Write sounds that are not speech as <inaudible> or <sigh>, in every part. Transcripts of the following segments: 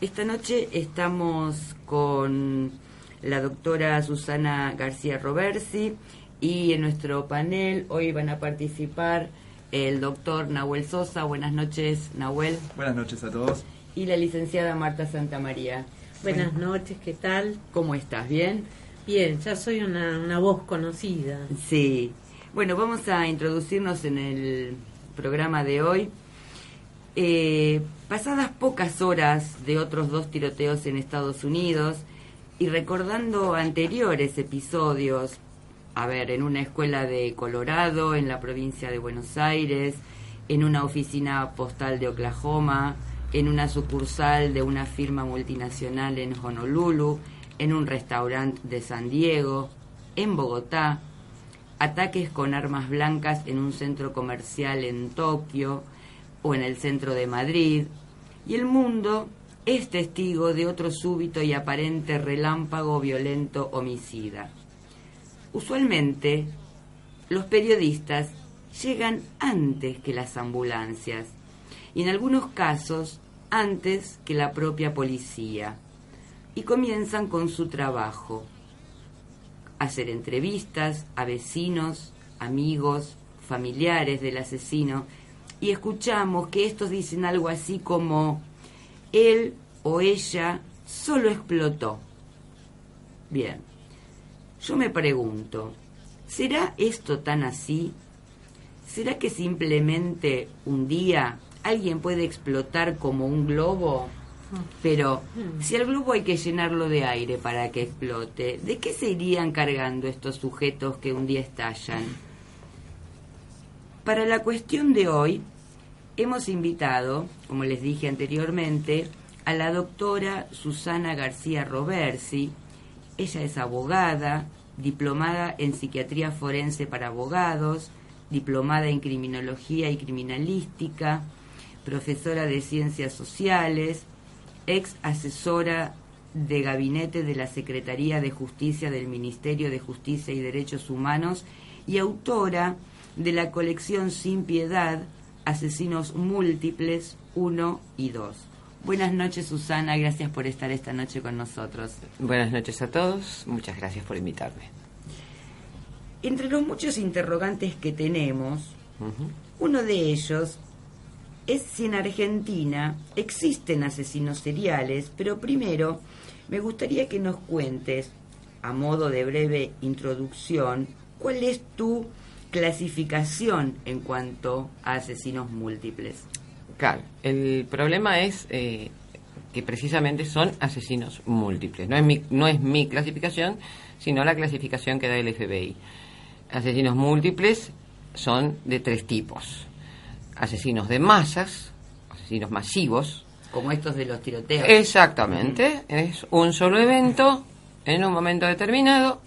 Esta noche estamos con la doctora Susana García Roversi y en nuestro panel hoy van a participar el doctor Nahuel Sosa. Buenas noches, Nahuel. Buenas noches a todos. Y la licenciada Marta Santamaría. Buenas noches, ¿qué tal? ¿Cómo estás? ¿Bien? Bien, ya soy una, una voz conocida. Sí. Bueno, vamos a introducirnos en el programa de hoy. Eh, pasadas pocas horas de otros dos tiroteos en Estados Unidos y recordando anteriores episodios, a ver, en una escuela de Colorado, en la provincia de Buenos Aires, en una oficina postal de Oklahoma, en una sucursal de una firma multinacional en Honolulu, en un restaurante de San Diego, en Bogotá, ataques con armas blancas en un centro comercial en Tokio, o en el centro de Madrid, y el mundo es testigo de otro súbito y aparente relámpago violento homicida. Usualmente, los periodistas llegan antes que las ambulancias y en algunos casos antes que la propia policía y comienzan con su trabajo, hacer entrevistas a vecinos, amigos, familiares del asesino y escuchamos que estos dicen algo así como él o ella solo explotó. Bien, yo me pregunto, ¿será esto tan así? ¿Será que simplemente un día alguien puede explotar como un globo? Pero si al globo hay que llenarlo de aire para que explote, ¿de qué se irían cargando estos sujetos que un día estallan? Para la cuestión de hoy, hemos invitado, como les dije anteriormente, a la doctora Susana García Roversi. Ella es abogada, diplomada en psiquiatría forense para abogados, diplomada en criminología y criminalística, profesora de ciencias sociales, ex asesora de gabinete de la Secretaría de Justicia del Ministerio de Justicia y Derechos Humanos y autora de la colección Sin Piedad, Asesinos Múltiples 1 y 2. Buenas noches Susana, gracias por estar esta noche con nosotros. Buenas noches a todos, muchas gracias por invitarme. Entre los muchos interrogantes que tenemos, uno de ellos es si en Argentina existen asesinos seriales, pero primero me gustaría que nos cuentes, a modo de breve introducción, cuál es tu clasificación en cuanto a asesinos múltiples. Claro, el problema es eh, que precisamente son asesinos múltiples. No es, mi, no es mi clasificación, sino la clasificación que da el FBI. Asesinos múltiples son de tres tipos. Asesinos de masas, asesinos masivos. Como estos de los tiroteos. Exactamente. Es un solo evento en un momento determinado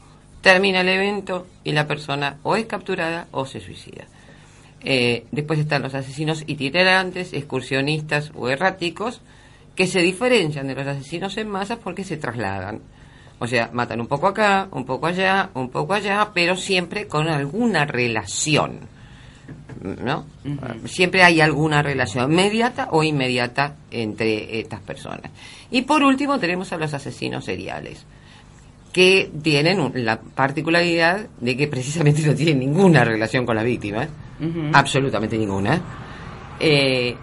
termina el evento y la persona o es capturada o se suicida. Eh, después están los asesinos itinerantes, excursionistas o erráticos, que se diferencian de los asesinos en masa porque se trasladan. O sea, matan un poco acá, un poco allá, un poco allá, pero siempre con alguna relación. ¿No? Siempre hay alguna relación inmediata o inmediata entre estas personas. Y por último tenemos a los asesinos seriales que tienen la particularidad de que precisamente <laughs> no tienen ninguna relación con la víctima, absolutamente ninguna. Eh,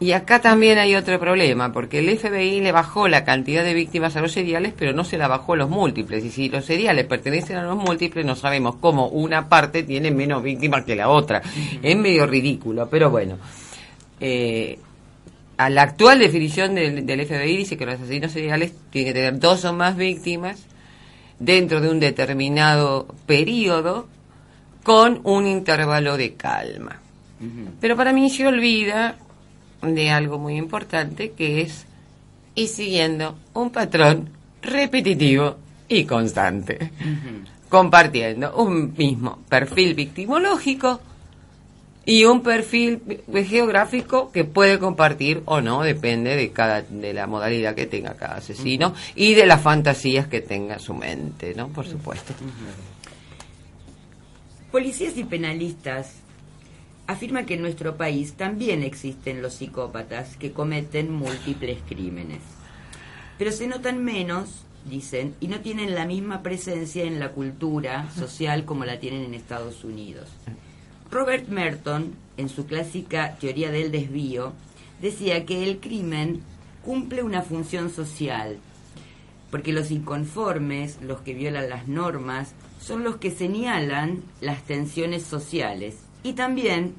y acá también hay otro problema, porque el FBI le bajó la cantidad de víctimas a los seriales, pero no se la bajó a los múltiples. Y si los seriales pertenecen a los múltiples, no sabemos cómo una parte tiene menos víctimas que la otra. Es medio ridículo, pero bueno. Eh, a la actual definición del, FBI dice que los asesinos seriales tienen que tener dos o más víctimas dentro de un determinado periodo con un intervalo de calma. Pero para mí se olvida de algo muy importante que es y siguiendo un patrón repetitivo y constante, compartiendo un mismo perfil victimológico y un perfil geográfico que puede compartir o no, depende de cada de la modalidad que tenga cada asesino y de las fantasías que tenga su mente, ¿no? Por supuesto. Policías y penalistas afirma que en nuestro país también existen los psicópatas que cometen múltiples crímenes. Pero se notan menos, dicen, y no tienen la misma presencia en la cultura social como la tienen en Estados Unidos. Robert Merton, en su clásica teoría del desvío, decía que el crimen cumple una función social, porque los inconformes, los que violan las normas, son los que señalan las tensiones sociales y también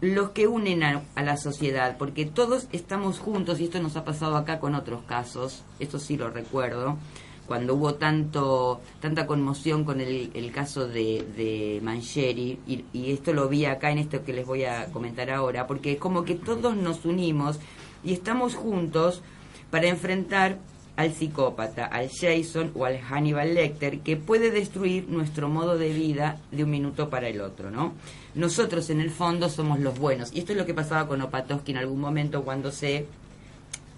los que unen a, la sociedad, porque todos estamos juntos, y esto nos ha pasado acá con otros casos, esto sí lo recuerdo, cuando hubo tanto tanta conmoción con el, caso de, de Mancheri, y, esto lo vi acá en esto que les voy a comentar ahora, porque es como que todos nos unimos y estamos juntos para enfrentar al psicópata, al Jason o al Hannibal Lecter, que puede destruir nuestro modo de vida de un minuto para el otro, ¿no? Nosotros en el fondo somos los buenos. Y esto es lo que pasaba con Opatoski en algún momento cuando se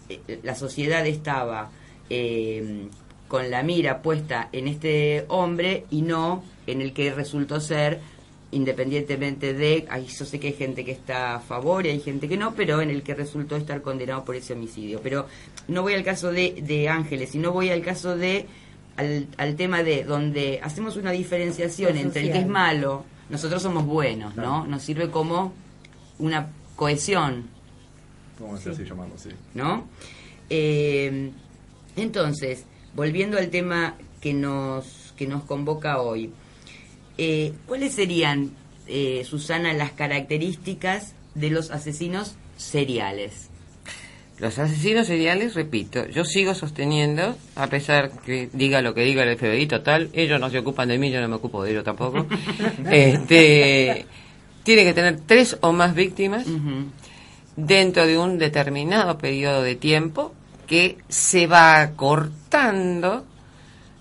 eh, la sociedad estaba eh, con la mira puesta en este hombre y no en el que resultó ser independientemente de, ahí yo sé que hay gente que está a favor y hay gente que no, pero en el que resultó estar condenado por ese homicidio. Pero no voy al caso de, de Ángeles, sino voy al caso de, al, al tema de donde hacemos una diferenciación entre el que es malo, nosotros somos buenos, ¿no? Nos sirve como una cohesión. Vamos a así llamarlo, sí. ¿No? Eh, entonces, volviendo al tema que nos, que nos convoca hoy, eh, ¿cuáles serían, eh, Susana, las características de los asesinos seriales? Los asesinos seriales, repito, yo sigo sosteniendo, a pesar que diga lo que diga el FBI, total, ellos no se ocupan de mí, yo no me ocupo de ellos tampoco. <laughs> este, tiene que tener tres o más víctimas uh -huh. dentro de un determinado periodo de tiempo que se va cortando,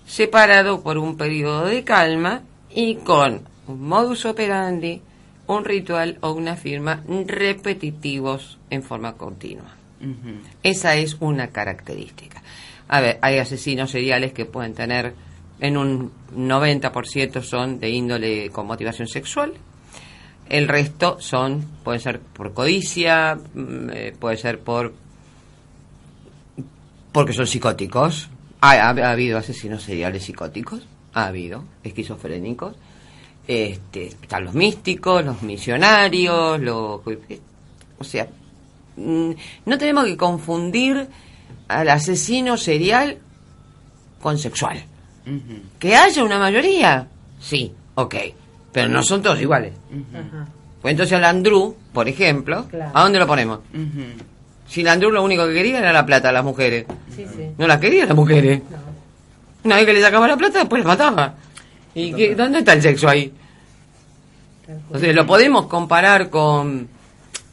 separado por un periodo de calma y con un modus operandi, un ritual o una firma repetitivos en forma continua. Uh -huh. Esa es una característica. A ver, hay asesinos seriales que pueden tener en un 90% son de índole con motivación sexual. El resto son, puede ser por codicia, eh, puede ser por porque son psicóticos. Ha, ha, ha, habido asesinos seriales psicóticos, ha habido esquizofrénicos. Este, están los místicos, los misionarios, los, o sea, no tenemos que confundir al asesino serial con sexual. Uh -huh. Que haya una mayoría, sí, ok, pero no son todos iguales. Uh -huh. Pues entonces al Andrew, por ejemplo, claro. ¿a dónde lo ponemos? Uh -huh. Andrew lo único que quería era la plata a las mujeres. Sí, sí. No las quería las mujeres. No. Una vez que le sacaba la plata, después las mataba. ¿Y qué, dónde está el sexo ahí? O sea, lo podemos comparar con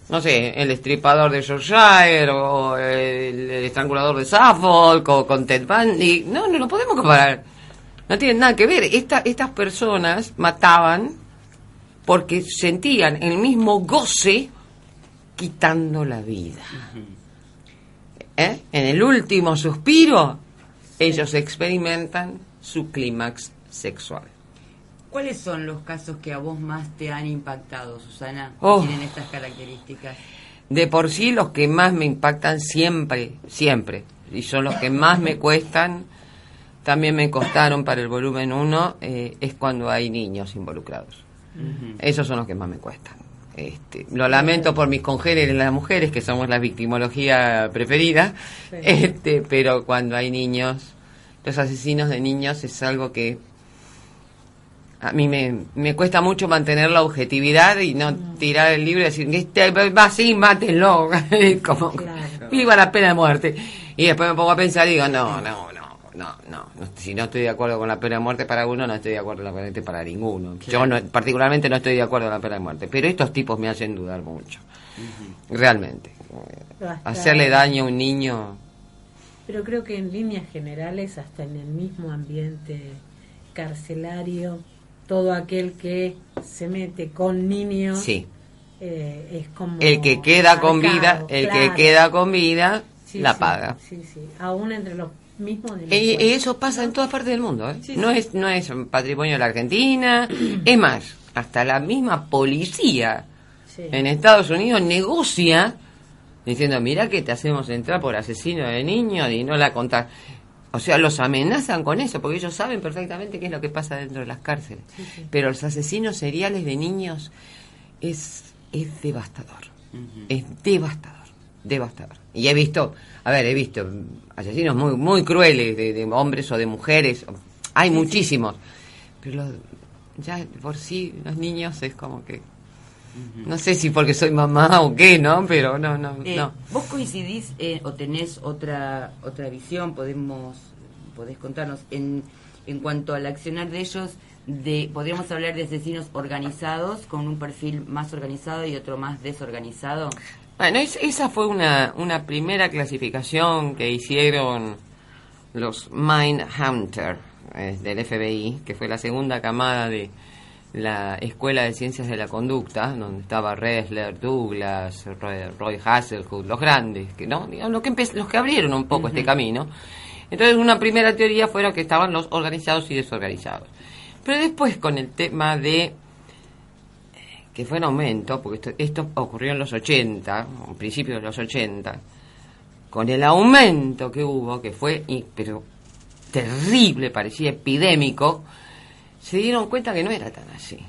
no sé, el estripador de Yorkshire o el, el estrangulador de Suffolk o con Ted Bundy. No, no lo podemos comparar. No tienen nada que ver. Esta, estas personas mataban porque sentían el mismo goce quitando la vida. ¿Eh? En el último suspiro, ellos experimentan su clímax sexual. ¿Cuáles son los casos que a vos más te han impactado, Susana? Oh. tienen estas características. De por sí los que más me impactan siempre, siempre, y son los que más me cuestan, también me costaron para el volumen 1, eh, es cuando hay niños involucrados. Uh -huh. Esos son los que más me cuestan. Este, lo lamento por mis congéneres las mujeres, que somos la victimología preferida, sí. este, pero cuando hay niños, los asesinos de niños es algo que a mí me, me cuesta mucho mantener la objetividad y no tirar el libro y decir, este, va así, mátenlo, <laughs> como claro. viva la pena de muerte. Y después me pongo a pensar y digo, no, no, no, no, no, si no estoy de acuerdo con la pena de muerte para uno, no estoy de acuerdo con la pena de muerte para ninguno. Yo no, particularmente no estoy de acuerdo con la pena de muerte, pero estos tipos me hacen dudar mucho, uh -huh. realmente. Hasta Hacerle daño a un niño... Pero creo que en líneas generales, hasta en el mismo ambiente carcelario, todo aquel que se mete con niños sí. eh, es como el que queda marcado, con vida el claro. que queda con vida sí, la sí, paga sí sí aún entre los mismos y, y eso pasa en todas partes del mundo ¿eh? no es no es patrimonio de la Argentina <clears throat> es más hasta la misma policía Sí. en Estados Unidos negocia diciendo, mira que te hacemos entrar por asesino de niños y no la contás. O sea, los amenazan con eso, porque ellos saben perfectamente qué es lo que pasa dentro de las cárceles. Pero los asesinos seriales de niños es, es devastador. Es devastador. Devastador. Y he visto, a ver, he visto asesinos muy, muy crueles de, de hombres o de mujeres. Hay muchísimos. Pero lo- ya por sí, los niños es como que. No sé si porque soy mamá o qué, ¿no? Pero no, no, Eh, no. ¿Vos coincidís eh, o tenés otra otra visión? Podemos podés contarnos en en cuanto al accionar de ellos. De, podríamos hablar de asesinos organizados con un perfil más organizado y otro más desorganizado. Bueno, es- esa fue una, una primera clasificación que hicieron los Mind Hunter eh, del FBI, que fue la segunda camada de la Escuela de Ciencias de la Conducta, donde estaba Ressler, Douglas, Roy, Hasselhoff, los grandes, que no, digamos, los que los que abrieron un poco este camino. Entonces, una primera teoría fuera que estaban los organizados y desorganizados. Pero después, con el tema de que fue en aumento, porque esto, esto ocurrió en los 80, a principios de los 80, con el aumento que hubo, que fue pero terrible, parecía epidémico, se dieron cuenta que no era tan así.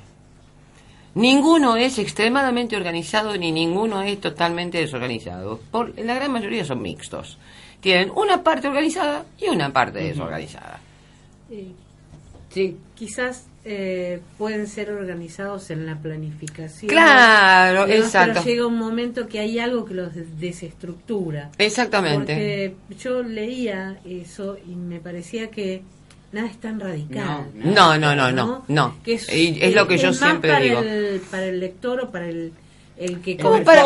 Ninguno es extremadamente organizado ni ninguno es totalmente desorganizado. Por, la gran mayoría son mixtos. Tienen una parte organizada y una parte desorganizada. Eh, Sí. quizás eh, pueden ser organizados en la planificación. Claro, exacto. Pero llega un momento que hay algo que los des- desestructura. Exactamente. Porque yo leía eso y me parecía que nada es tan radical. No, no, no, no, no. Que es, Y es lo que yo siempre para digo. El, para el lector o para el, el que Como para-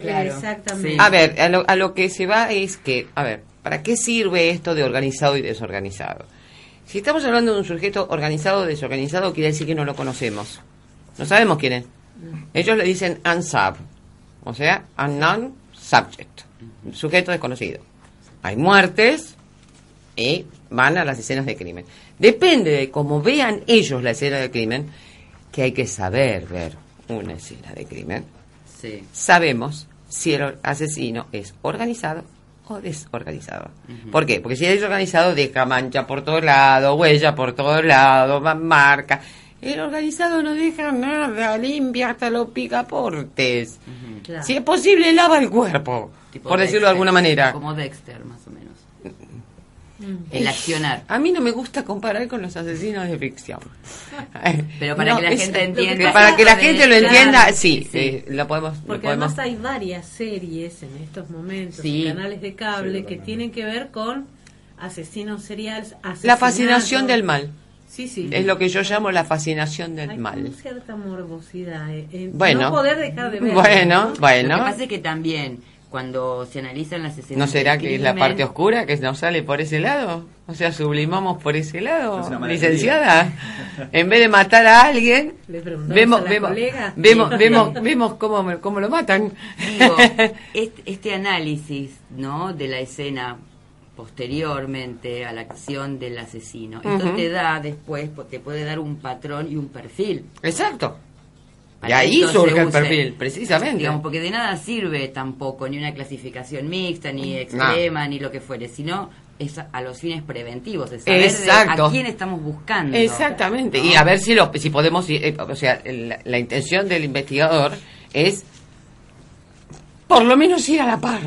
claro. Exactamente. Sí. A ver, a lo, a lo que se va es que, a ver, ¿para qué sirve esto de organizado y desorganizado? Si estamos hablando de un sujeto organizado o desorganizado, quiere decir que no lo conocemos. No sabemos quién es. Ellos le dicen unsub, o sea, unknown subject, sujeto desconocido. Hay muertes y van a las escenas de crimen. Depende de cómo vean ellos la escena de crimen, que hay que saber ver una escena de crimen Sí. sabemos si el asesino es organizado o desorganizado. ¿Por qué? Porque si es desorganizado deja mancha por todos lados, huella por todos lados, ma- marca. El organizado no deja nada, limpia hasta los picaportes. Claro. Si es posible, lava el cuerpo, Tipo por decirlo de alguna manera. Como Dexter, más o menos. El accionar. A mí no me gusta comparar con los asesinos de ficción. <laughs> Pero para que la gente entienda. que Para que la gente lo entienda, sí, sí, sí. eh, lo podemos... lo Porque podemos además hay varias series en estos momentos, Sí. en canales de cable, Sí, que tienen que ver con asesinos seriales, La fascinación del mal. Sí, sí. Es lo que yo llamo la fascinación del Hay mal. cierta morbosidad. eh, en Bueno. no poder dejar de ver. Bueno, ¿no? bueno. Lo que pasa es que también, cuando se analizan las escenas. ¿No será del que es la parte oscura que nos sale por ese lado? O sea, sublimamos por ese lado, Es licenciada. En vez de matar a alguien, Le vemos, a vemos, colega. vemos, Sí. vemos, vemos cómo, cómo lo matan. Digo, <laughs> este, este análisis, ¿no? De la escena posteriormente a la acción del asesino. Esto te da después, te puede dar un patrón y un perfil. Exacto. Y ahí surge el perfil, precisamente. Digamos, porque de nada sirve tampoco ni una clasificación mixta, ni extrema, ni lo que fuere, sino es a, los fines preventivos, de saber de Exacto. a quién estamos buscando. Exactamente. ¿no? Y a ver si lo, si podemos, ir, eh, o sea, la, la intención del investigador es por lo menos ir a la par.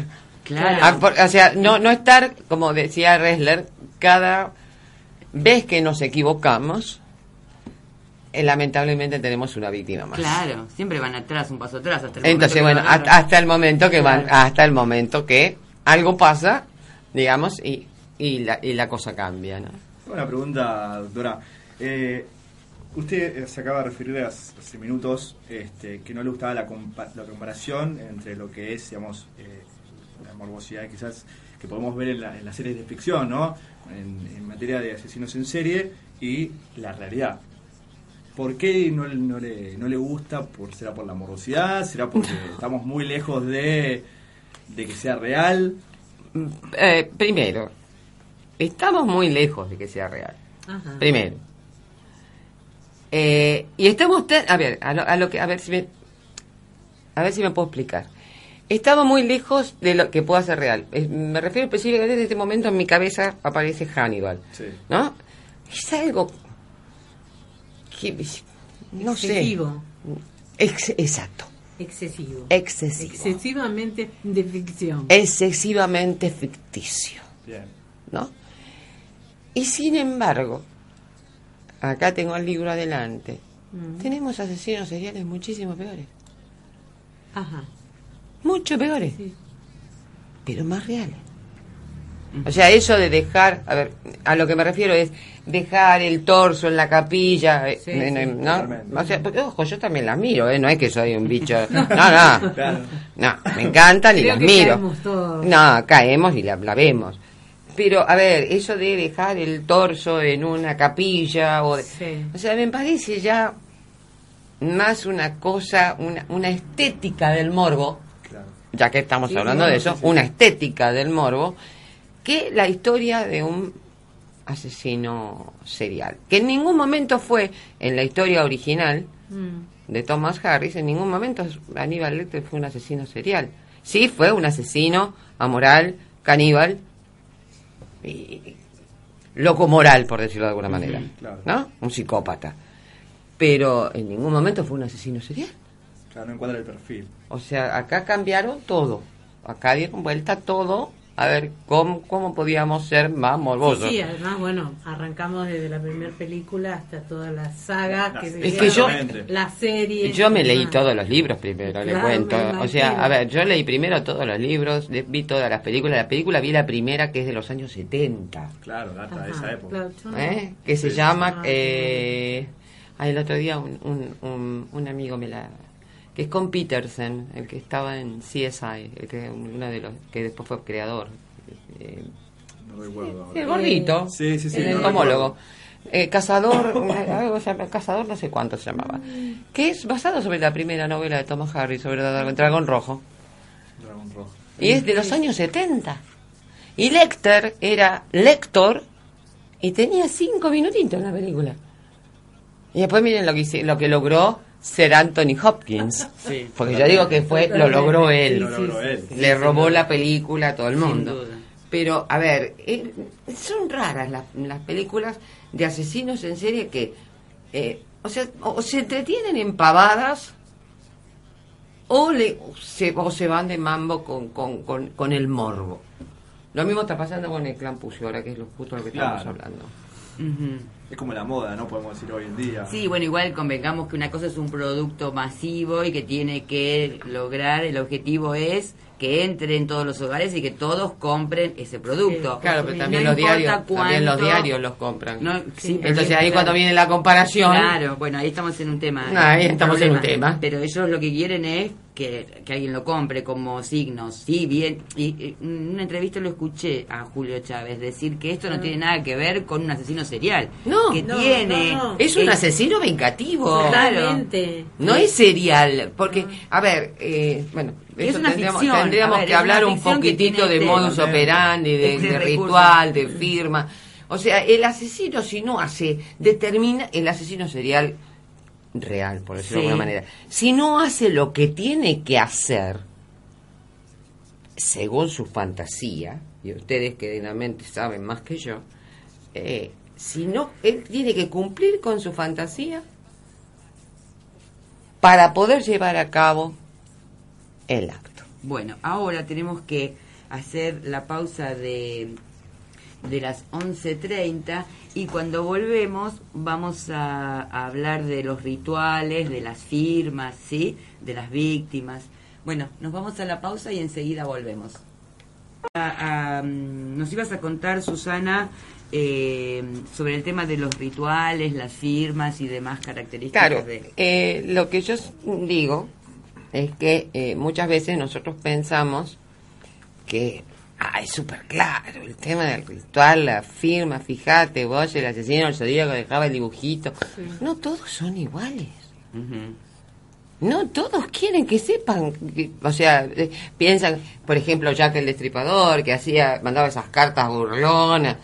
Claro. Por- o sea, no, no estar, como decía Ressler, cada vez que nos equivocamos, eh, lamentablemente tenemos una víctima más. Claro, siempre van atrás, un paso atrás hasta el Entonces, momento bueno, que hasta, hasta el momento que van, Claro. hasta el momento que algo pasa, digamos, y, y, la, y la cosa cambia, ¿no? Una pregunta, doctora. Eh, usted eh, se acaba de referir hace, hace minutos este, que no le gustaba la, compa- la comparación entre lo que es, digamos, eh, la morbosidad quizás que podemos ver en, la- en las series de ficción, ¿no? En, en materia de asesinos en serie y la realidad. ¿Por qué no, no le, no le gusta? ¿Por, ¿Será por la morbosidad? ¿Será porque estamos muy lejos de, de que sea real? Eh, primero, estamos muy lejos de que sea real. Ajá. Primero. Eh, y estamos tan- a ver, a lo, a lo que a ver si me a ver si me puedo explicar. Estaba muy lejos de lo que pueda ser real. Eh, Me refiero específicamente en este momento en mi cabeza aparece Hannibal. Sí. ¿No? Es algo no Excesivo. sé. Ex- exacto. Excesivo. Excesivo. Excesivamente de ficción. Excesivamente ficticio. Bien. ¿no? Y sin embargo, acá tengo el libro adelante, Mm. tenemos asesinos seriales muchísimo peores, Ajá. mucho peores, Sí. pero más reales. O sea, eso de dejar, a ver, a lo que me refiero es dejar el torso en la capilla, eh, Sí, en- sí, en- ¿no? O sea, porque, ojo, yo también las miro, ¿eh? No es que soy un bicho, <laughs> no, no, Claro. no, me encantan y Creo las que miro. caemos todos. No, caemos y la, la vemos. Pero, a ver, eso de dejar el torso en una capilla o... de- Sí. O sea, me parece ya más una cosa, una, una estética del morbo, Claro. ya que estamos Sí, hablando de eso, sí, sí. una estética del morbo, que la historia de un asesino serial. Que en ningún momento fue, en la historia original Mm. de Thomas Harris, en ningún momento Aníbal Lecter fue un asesino serial. Sí, fue un asesino amoral, caníbal y loco moral, por decirlo de alguna manera. claro. ¿No? Un psicópata. Pero en ningún momento fue un asesino serial. Claro, no encuadra el perfil. O sea, acá cambiaron todo. Acá dieron vuelta todo a ver cómo, cómo podíamos ser más morbosos. Sí, sí, además, bueno, arrancamos desde la primera película hasta toda la saga, La- que es se que yo- la serie. Yo me leí todos los libros primero, le cuento. O sea, a ver, yo leí primero todos los libros, vi todas las películas. La película vi la primera que es de los años 70, Claro, data de esa época. claro, no- ¿eh? que se Sí. llama... Ah, Eh, el otro día un, un, un, un amigo me la... es con Peterson, el que estaba en CSI, el que, uno de los que después fue creador. Eh, No recuerdo. ahora. el gordito, Sí, sí, sí, el no entomólogo. Eh, cazador, una- algo se llama- cazador no sé cuánto se llamaba, que es basado sobre la primera novela de Thomas Harris, sobre el dragón rojo, Dragón Rojo. y es de los años 70. Y Lecter era lector y tenía cinco minutitos en la película. Y después miren lo que, hice- lo que logró ser Anthony Hopkins, <laughs> Sí. porque yo digo que fue lo logró él. Lo logró él. Le robó la película a todo el mundo. Pero, a ver, eh, son raras las, las películas de asesinos en serie que, eh, o sea, o se entretienen en pavadas o, le, o se, o se van de mambo con, con, con, con el morbo. Lo mismo está pasando con el clan Pussy ahora, que es lo, justo lo que estamos hablando. Es como la moda, ¿no? Podemos decir hoy en día. Sí, bueno, igual convengamos que una cosa es un producto masivo y que tiene que lograr, el objetivo es que entre en todos los hogares y que todos compren ese producto. Claro, pero No también los importa diarios, también los diarios los compran. No, sí, Entonces ahí claro. cuando viene la comparación, Claro, bueno, ahí estamos en un tema. Ahí estamos en un tema. Pero ellos lo que quieren es que, que alguien lo compre como signos. Sí, bien. Y, en una entrevista lo escuché a Julio Chávez decir que esto no tiene nada que ver con un asesino serial. No, que no, tiene. no, no. es un asesino vengativo. Claramente. No es serial, porque, a ver, eh, bueno, Es eso una tendríamos, ficción, tendríamos ver, que hablar un poquitito de este- modus operandi, de, este de ritual, de firma. O sea, el asesino si no hace, determina, el asesino serial real, por decirlo de alguna manera, si no hace lo que tiene que hacer, según su fantasía, y ustedes que dignamente saben más que yo, eh, si no, él tiene que cumplir con su fantasía para poder llevar a cabo el acto. Bueno, ahora tenemos que hacer la pausa de, de las 11.30 y cuando volvemos vamos a, a hablar de los rituales, de las firmas, ¿sí? De las víctimas. Bueno, nos vamos a la pausa y enseguida volvemos. A- a, mm, nos ibas a contar, Susana, eh, sobre el tema de los rituales, las firmas y demás características Claro, de... eh, lo que yo digo es que eh, muchas veces nosotros pensamos que ah, es súper claro el tema del ritual, la firma, fíjate, vos, el asesino, el zodíaco dejaba el dibujito. No todos son iguales. No todos quieren que sepan, que- o sea, eh, piensan, por ejemplo, Jack el Destripador, que hacía, mandaba esas cartas burlonas.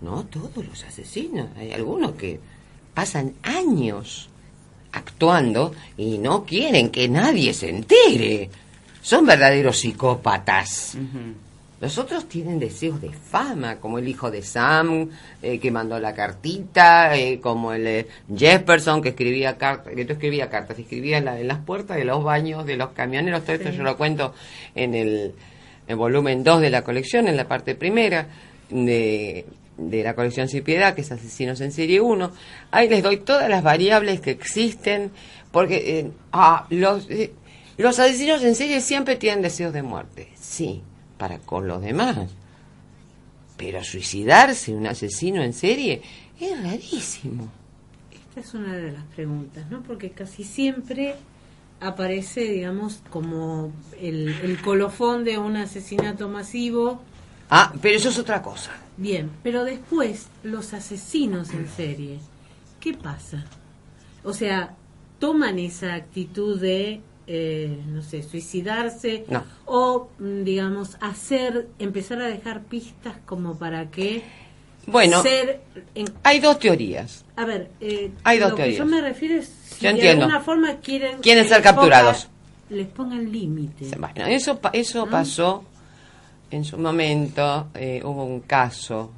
No todos los asesinos, hay algunos que pasan años, actuando y no quieren que nadie se entere. Son verdaderos psicópatas. Los otros tienen deseos de fama, como el hijo de Sam, eh, que mandó la cartita, eh, como el eh, Jefferson, que escribía cartas, que escribía cartas, escribía en, la- en las puertas de los baños de los camioneros. Todo esto yo lo cuento en el, el volumen 2 de la colección, en la parte primera de, de la colección Sin Piedad, que es Asesinos en Serie 1. Ahí les doy todas las variables que existen, porque eh, ah, los, eh, los asesinos en serie siempre tienen deseos de muerte, sí, para con los demás. Pero suicidarse un asesino en serie es rarísimo. Esta es una de las preguntas, ¿no? Porque casi siempre aparece, digamos, como el, el colofón de un asesinato masivo. Ah, pero eso es otra cosa. Bien, pero después, los asesinos en serie, ¿qué pasa? O sea, toman esa actitud de, eh, no sé, suicidarse No. o, mm, digamos, hacer, empezar a dejar pistas como para que Bueno, ser en- hay dos teorías. a ver, eh, Hay dos lo que teorías. yo me refiero es si Yo de entiendo. alguna forma quieren Quieren ser ponga- capturados. les pongan límite. Bueno, eso, eso pasó en su momento. eh, hubo un caso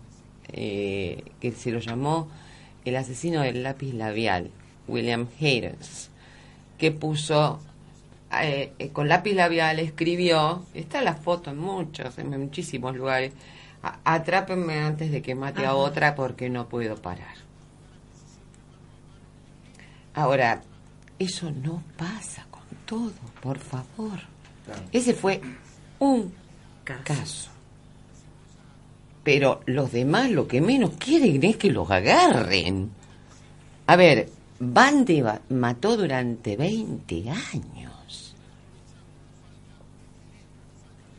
que se lo llamó el asesino del lápiz labial, William Haynes, que puso eh, eh, con lápiz labial, escribió, está la foto en muchos, en muchísimos lugares, "A- atrápenme antes de que mate a otra porque no puedo parar. Ahora, eso no pasa con todo, por favor. Claro. Ese fue un Caso. caso. Pero los demás lo que menos quieren es que los agarren. A ver, Bande mató durante 20 años.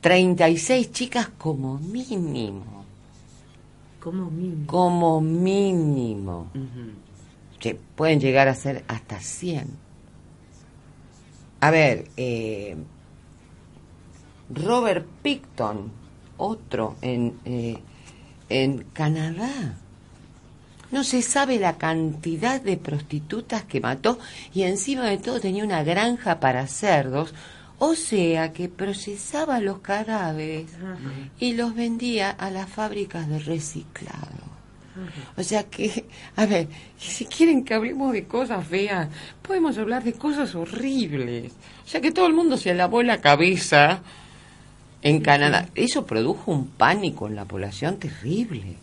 36 chicas como mínimo. Como mínimo. Como mínimo. Se pueden llegar a ser hasta 100. A ver, eh, Robert Picton, otro en, eh, en Canadá. No se sabe la cantidad de prostitutas que mató y encima de todo tenía una granja para cerdos, o sea que procesaba los cadáveres Ajá. y los vendía a las fábricas de reciclado. O sea que, a ver, si quieren que hablemos de cosas feas, podemos hablar de cosas horribles. O sea que todo el mundo se lavó la cabeza en Canadá. Eso produjo un pánico en la población terrible.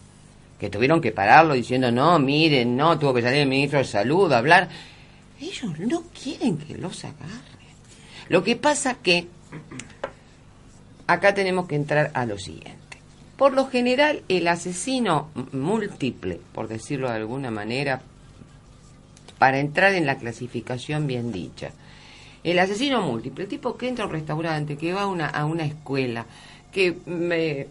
Que tuvieron que pararlo diciendo, no, miren, no, tuvo que salir el ministro de Salud a hablar. Ellos no quieren que los agarren. Lo que pasa que acá tenemos que entrar a lo siguiente. Por lo general, el asesino múltiple, por decirlo de alguna manera, para entrar en la clasificación bien dicha, el asesino múltiple, el tipo que entra a un restaurante, que va a una, a una escuela, que me-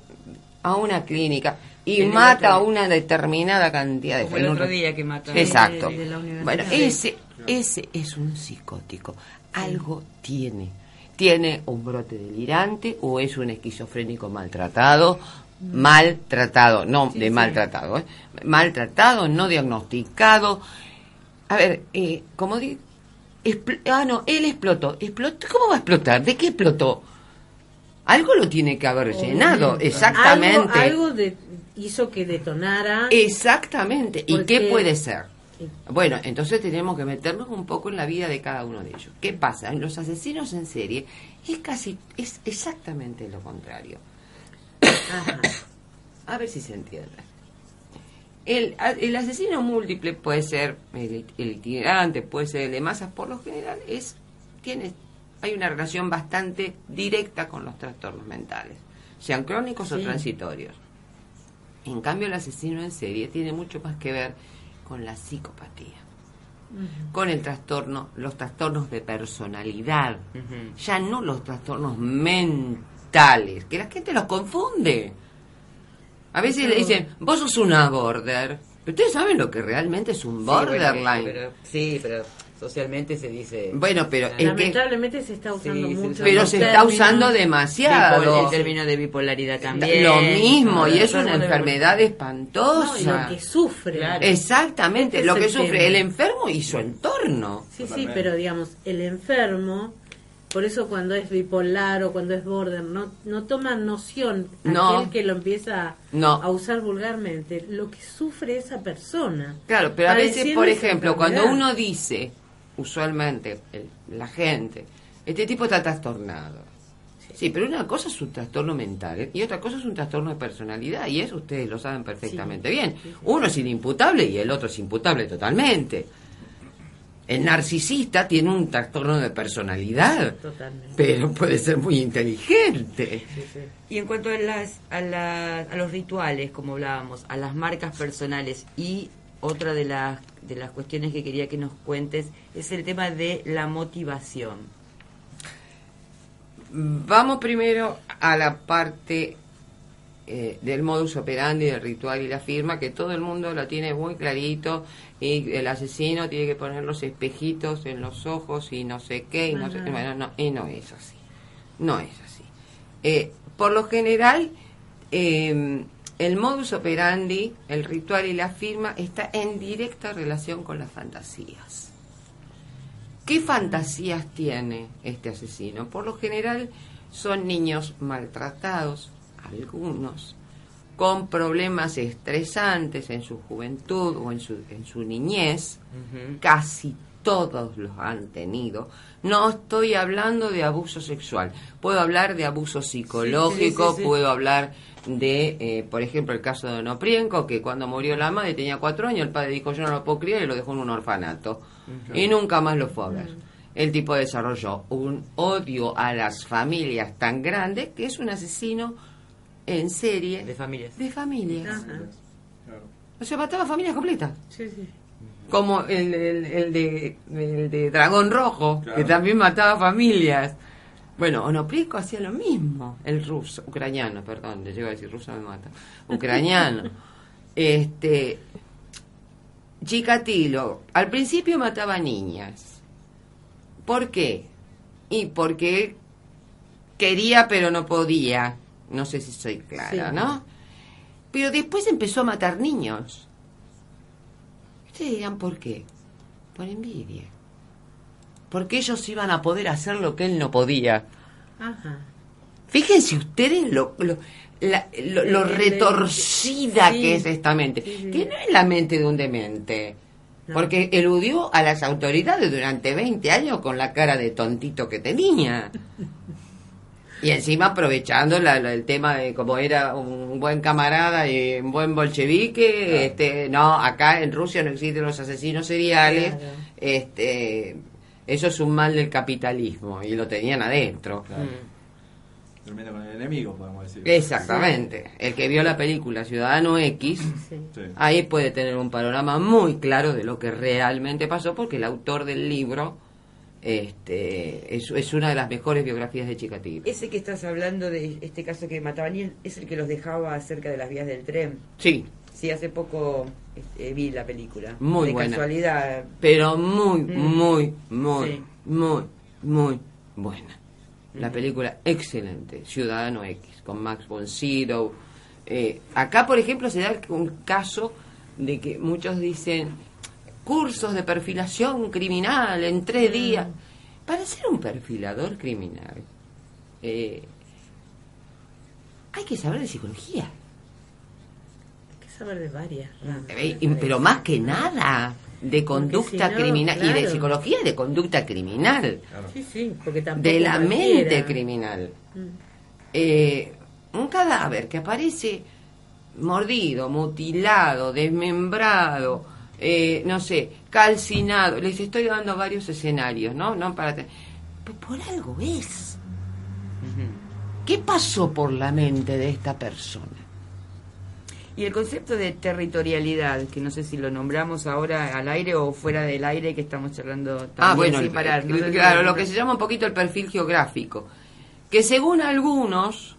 a una clínica y El mata a una determinada cantidad de Como el otro día que mató. Exacto. de- de la universidad. bueno, ese, ese es un psicótico. Algo tiene. Tiene un brote delirante o es un esquizofrénico maltratado. Maltratado, no Sí, de maltratado, ¿eh? maltratado, no diagnosticado. A ver, eh, como di expl- ah, no, él explotó. explotó. ¿Cómo va a explotar? ¿De qué explotó? Algo lo tiene que haber llenado, Obviamente. exactamente. Algo, algo de- hizo que detonara. Exactamente. ¿Y qué puede ser? Bueno, entonces tenemos que meternos un poco en la vida de cada uno de ellos. ¿Qué pasa? En los asesinos en serie es casi, es exactamente lo contrario. Ajá. A ver si se entiende. El, el asesino múltiple puede ser el, el itinerante, puede ser el de masas, por lo general es tiene hay una relación bastante directa con los trastornos mentales, sean crónicos o transitorios. En cambio, el asesino en serie tiene mucho más que ver con la psicopatía, con el trastorno, los trastornos de personalidad, ya no los trastornos mentales, que la gente los confunde. A veces le dicen, vos sos una border. Ustedes saben lo que realmente es un Sí, bueno, borderline. pero- sí, pero socialmente se dice... Bueno, pero es que... Lamentablemente se está usando Sí, mucho. Pero se está términos. usando demasiado. el término de bipolaridad también. Lo mismo, y es una enfermedad No, espantosa. lo que sufre. Claro. Exactamente, Este lo que el sufre tema. el enfermo y su entorno. Sí, sí, pero digamos, el enfermo, por eso cuando es bipolar o cuando es border, no, no toma noción No. aquel que lo empieza No. a usar vulgarmente, lo que sufre esa persona. Claro, pero a veces, por ejemplo, cuando uno dice, usualmente, el- la gente, este tipo está trastornado. Sí, pero una cosa es un trastorno mental ¿eh? y otra cosa es un trastorno de personalidad y eso ustedes lo saben perfectamente bien. Uno es inimputable y el otro es imputable totalmente. El narcisista tiene un trastorno de personalidad, Totalmente. pero puede ser muy inteligente. Y en cuanto a, las, a, la- a los rituales, como hablábamos, a las marcas personales y otra de las, de las cuestiones que quería que nos cuentes es el tema de la motivación. Vamos primero a la parte eh, del modus operandi, del ritual y la firma, que todo el mundo lo tiene muy clarito y el asesino tiene que poner los espejitos en los ojos y no sé qué, y no, sé, bueno, no, y no es así. No es así. Eh, por lo general, eh, el modus operandi, el ritual y la firma está en directa relación con las fantasías. ¿Qué fantasías tiene este asesino? Por lo general son niños maltratados, algunos, con problemas estresantes en su juventud o en su, en su niñez, casi todos los han tenido. No estoy hablando de abuso sexual, puedo hablar de abuso psicológico, sí, sí. puedo hablar de, eh, por ejemplo, el caso de Onoprienko, que cuando murió la madre tenía cuatro años, el padre dijo yo no lo puedo criar y lo dejó en un orfanato. Y nunca más lo fue a ver. El tipo desarrolló un odio a las familias tan grande que es un asesino en serie De familias. de familias. Ajá. O sea, mataba familias completas. Sí, sí. Como el, el, el de, el de Dragón Rojo, Claro. que también mataba familias. Bueno, Onoprienko hacía lo mismo. El ruso, ucraniano, perdón, le llego a decir ruso me mata. Ucraniano. <laughs> este. Chikatilo, al principio mataba niñas. ¿Por qué? Y porque quería pero no podía. No sé si soy clara, Sí. ¿no? Pero después empezó a matar niños. Ustedes dirán, ¿por qué? Por envidia. Porque ellos iban a poder hacer lo que él no podía. Ajá. Fíjense ustedes lo, lo, la- lo- lo retorcida sí. que es esta mente. Sí. Que no es la mente de un demente. No. Porque eludió a las autoridades durante 20 años con la cara de tontito que tenía. Y encima aprovechando la- la- el tema de como era un buen camarada y un buen bolchevique, este, no, acá en Rusia no existen los asesinos seriales, Claro. este, eso es un mal del capitalismo y lo tenían adentro. Claro. Mm. Durmiendo con el enemigo, podemos decir. Exactamente. El que vio la película Ciudadano X, Sí. Ahí puede tener un panorama muy claro de lo que realmente pasó, porque el autor del libro este, es, es una de las mejores biografías de Chikatilo. Ese que estás hablando de este caso que mataban es el que los dejaba cerca de las vías del tren. Sí, Sí, hace poco este, vi la película. Muy de buena. casualidad. pero muy, Mm. muy, muy, Sí. muy, muy buena. La película excelente, Ciudadano X, con Max von Sydow. Eh, acá, por ejemplo, se da un caso de que muchos dicen cursos de perfilación criminal en tres días. Para ser un perfilador criminal, eh, hay que saber de psicología. Saber de varias ramas. Eh, pero más que nada de conducta si no, criminal y de psicología de conducta criminal Claro. Sí, sí, porque tampoco de la cualquiera. mente criminal Mm. Eh, un cadáver que aparece mordido mutilado desmembrado eh, no sé calcinado les estoy dando varios escenarios no no para por algo es qué pasó por la mente de esta persona Y el concepto de territorialidad, que no sé si lo nombramos ahora al aire o fuera del aire, que estamos charlando también Ah, bueno, sin parar. No si claro, lo lo que se llama un poquito el perfil geográfico, que según algunos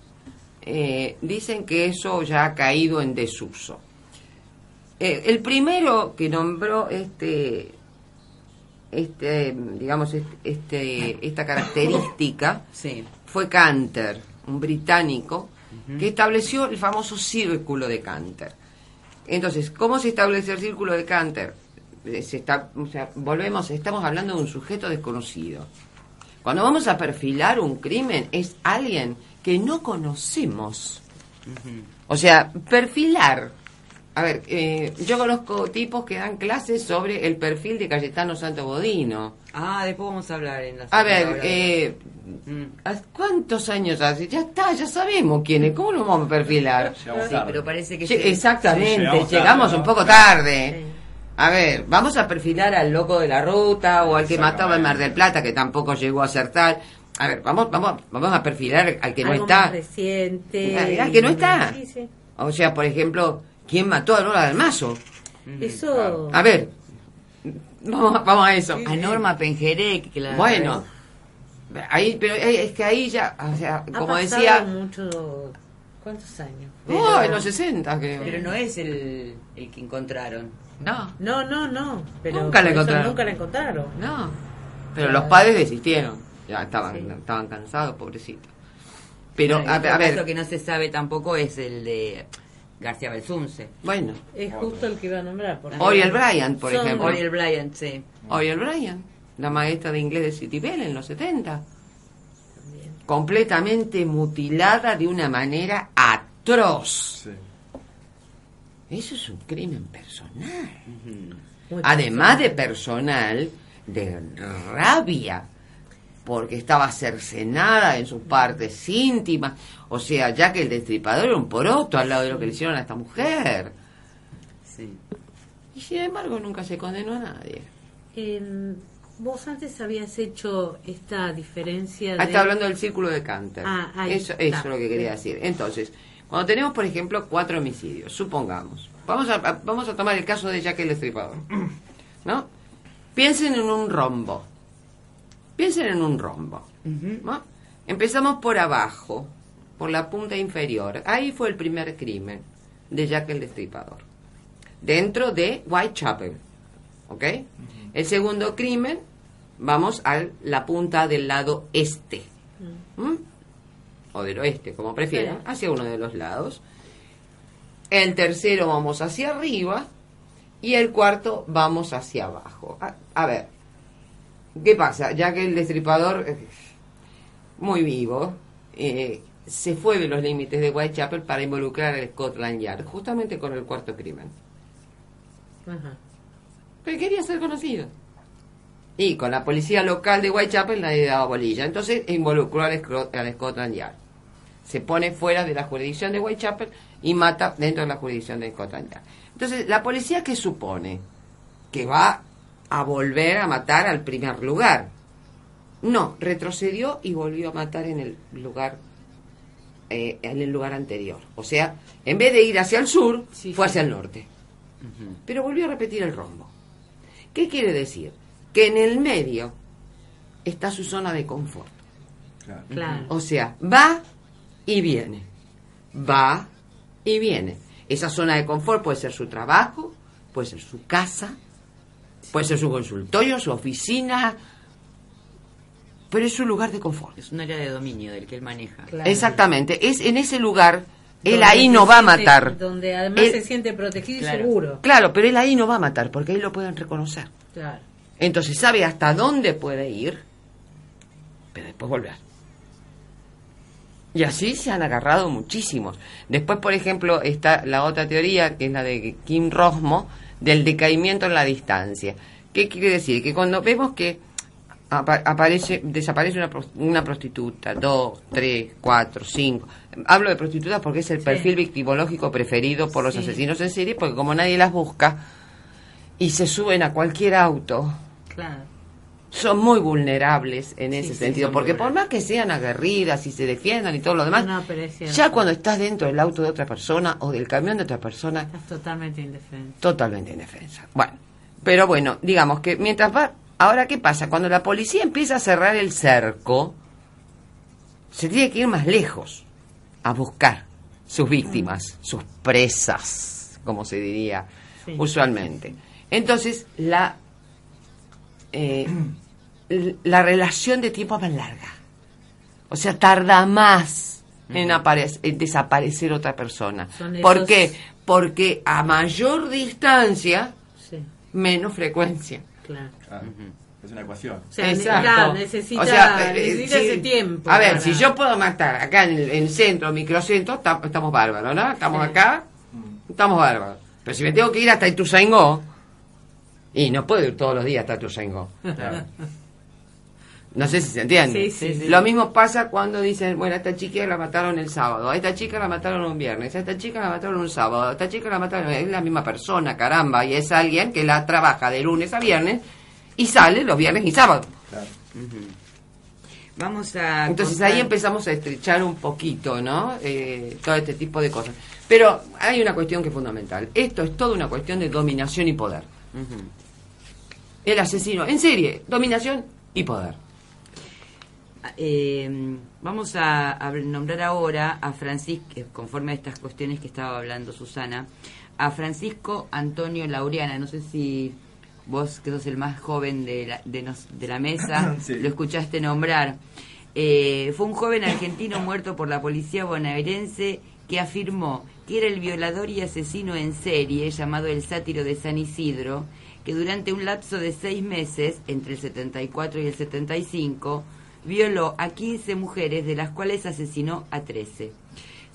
eh, dicen que eso ya ha caído en desuso. Eh, el primero que nombró este este, digamos, este, este- esta característica Sí. fue Canter, un británico, que estableció el famoso círculo de Canter. Entonces, ¿cómo se establece el círculo de Canter? Eh, Se está, o sea, volvemos, estamos hablando de un sujeto desconocido. Cuando vamos a perfilar un crimen, es alguien que no conocemos. O sea, perfilar. A ver, eh, yo conozco tipos que dan clases sobre el perfil de Cayetano Santo Bodino. Ah, después vamos a hablar en la A ver, eh, Mm. ¿hace ¿cuántos años hace? Ya está, ya sabemos quién es. ¿Cómo lo vamos a perfilar? Llegamos Sí, tarde. pero parece que... Exactamente, Sí, llegamos llegamos tarde, un poco tarde. A ver, vamos a perfilar al loco de la ruta o al que mataba en Mar del Plata, que tampoco llegó a ser tal. A ver, vamos, vamos, vamos a perfilar al que no está. más reciente. Al que no está. Sí, sí. O sea, por ejemplo, ¿quién mató a Lola del Mazo? Eso. A ver, vamos, <laughs> a- vamos a eso. A Norma Penjerec, que la... Bueno, ahí, pero es que ahí ya, o sea, ha como decía, mucho. ¿Cuántos años? oh, en los 60 creo. Pero no es el, el que encontraron. No, No, no, no. Pero Nunca la encontraron. Nunca la encontraron. no. Pero los padres desistieron. Ya estaban, Sí. estaban cansados, pobrecitos. Pero, Bueno, a, a ver, que no se sabe tampoco es el de García Belsunce. bueno, Es justo el que iba a nombrar. porque- Oriel Bryant, por Son- ejemplo. Oriel Bryant, sí. Oriel Bryant, la maestra de inglés de City Bell en los 70. También. Completamente mutilada de una manera atroz. Sí. Eso es un crimen personal. Además de personal. personal, de rabia, porque estaba cercenada en sus partes íntimas. O sea, ya que el destripador era un poroto al lado de lo que le hicieron a esta mujer. Sí. Y sin embargo nunca se condenó a nadie. Vos antes habías hecho esta diferencia de... Ah, está hablando del círculo de Canter. Ah, ahí eso, está. eso es lo que quería decir. Entonces, cuando tenemos, por ejemplo, cuatro homicidios, supongamos, vamos a, a- vamos a tomar el caso de Jack el Destripador, <clears throat> ¿no? Piensen en un rombo. Piensen en un rombo. ¿no? Empezamos por abajo, por la punta inferior. Ahí fue el primer crimen de Jack el Destripador. Dentro de Whitechapel. ¿Ok? El segundo crimen, vamos a la punta del lado este. ¿Mm? O del oeste, como prefieran, Sí. hacia uno de los lados. El tercero vamos hacia arriba y el cuarto vamos hacia abajo. A, a ver, ¿qué pasa? Ya que el destripador, eh, muy vivo, eh, se fue de los límites de Whitechapel para involucrar al Scotland Yard, justamente con el cuarto crimen. Ajá. Pero quería ser conocido. Y con la policía local de Whitechapel nadie daba bolilla. Entonces involucró al, al Scotland Yard. Se pone fuera de la jurisdicción de Whitechapel y mata dentro de la jurisdicción de Scotland Yard. Entonces, ¿la policía qué supone? Que va a volver a matar al primer lugar. No, retrocedió y volvió a matar en el lugar eh, en el lugar anterior. O sea, en vez de ir hacia el sur, Sí, fue sí. hacia el norte pero volvió a repetir el rombo. ¿Qué quiere decir? Que en el medio está su zona de confort. Claro. Claro. O sea, va y viene. Va y viene. Esa zona de confort puede ser su trabajo, puede ser su casa, puede ser su consultorio, su oficina, pero es su lugar de confort. Es un área de dominio del que él maneja. Claro. Exactamente, es en ese lugar, él ahí no va a matar. Donde además Él- se siente protegido Claro. y seguro. Claro, pero él ahí no va a matar, porque ahí lo pueden reconocer. Claro. Entonces sabe hasta dónde puede ir, pero después volver. Y así se han agarrado muchísimos. Después, por ejemplo, está la otra teoría, que es la de Kim Rosmo, del decaimiento en la distancia. ¿Qué quiere decir? Que cuando vemos que aparece, desaparece una, una prostituta, dos, tres, cuatro, cinco. Hablo de prostitutas porque es el Sí. perfil victimológico preferido por los Sí. asesinos en serie, porque como nadie las busca y se suben a cualquier auto, Claro. son muy vulnerables en Sí, ese sentido, porque por más que sean aguerridas y se defiendan y todo lo demás, No, ya cuando estás dentro del auto de otra persona o del camión de otra persona, Estás totalmente indefenso. totalmente indefensa. Bueno, pero bueno, digamos que mientras va, ahora qué pasa, cuando la policía empieza a cerrar el cerco, se tiene que ir más lejos a buscar sus víctimas, sus presas, como se diría Sí. usualmente. Entonces, la eh, la relación de tiempo es más larga. O sea, tarda más en, aparec- en desaparecer otra persona. Son ¿Por esos- qué? Porque a mayor distancia, Sí, menos frecuencia. Claro. Claro. Es una ecuación. O sea, ne- Exacto. necesita, O sea, eh, necesita si- ese tiempo. A ver, para- si yo puedo matar acá en el, en el centro, microcentro, tam- estamos bárbaros, ¿no? Estamos Sí. acá, estamos bárbaros. Pero si me tengo que ir hasta Ituzaingó, y no puedo ir todos los días hasta Ituzaingó. Claro. No sé si se entiende. Sí, sí, sí. Lo mismo pasa cuando dicen, bueno, a esta chica la mataron el sábado, a esta chica la mataron un viernes, a esta chica la mataron un sábado, a esta chica la mataron... Es la misma persona, caramba, y es alguien que la trabaja de lunes a viernes y sale los viernes y sábados. Claro. Vamos a. Entonces contar- ahí empezamos a estrechar un poquito, ¿no? Eh, todo este tipo de cosas. Pero hay una cuestión que es fundamental. Esto es toda una cuestión de dominación y poder. El asesino, en serie, dominación y poder. Eh, vamos a, a nombrar ahora a Francisco, conforme a estas cuestiones que estaba hablando Susana, a Francisco Antonio Laureana. No sé si vos, que sos el más joven de la, de nos- de la mesa, <laughs> Sí. lo escuchaste nombrar. Eh, fue un joven argentino muerto por la policía bonaerense que afirmó que era el violador y asesino en serie llamado el sátiro de San Isidro, que durante un lapso de seis meses, entre el 74 y el 75, violó a 15 mujeres, de las cuales asesinó a 13.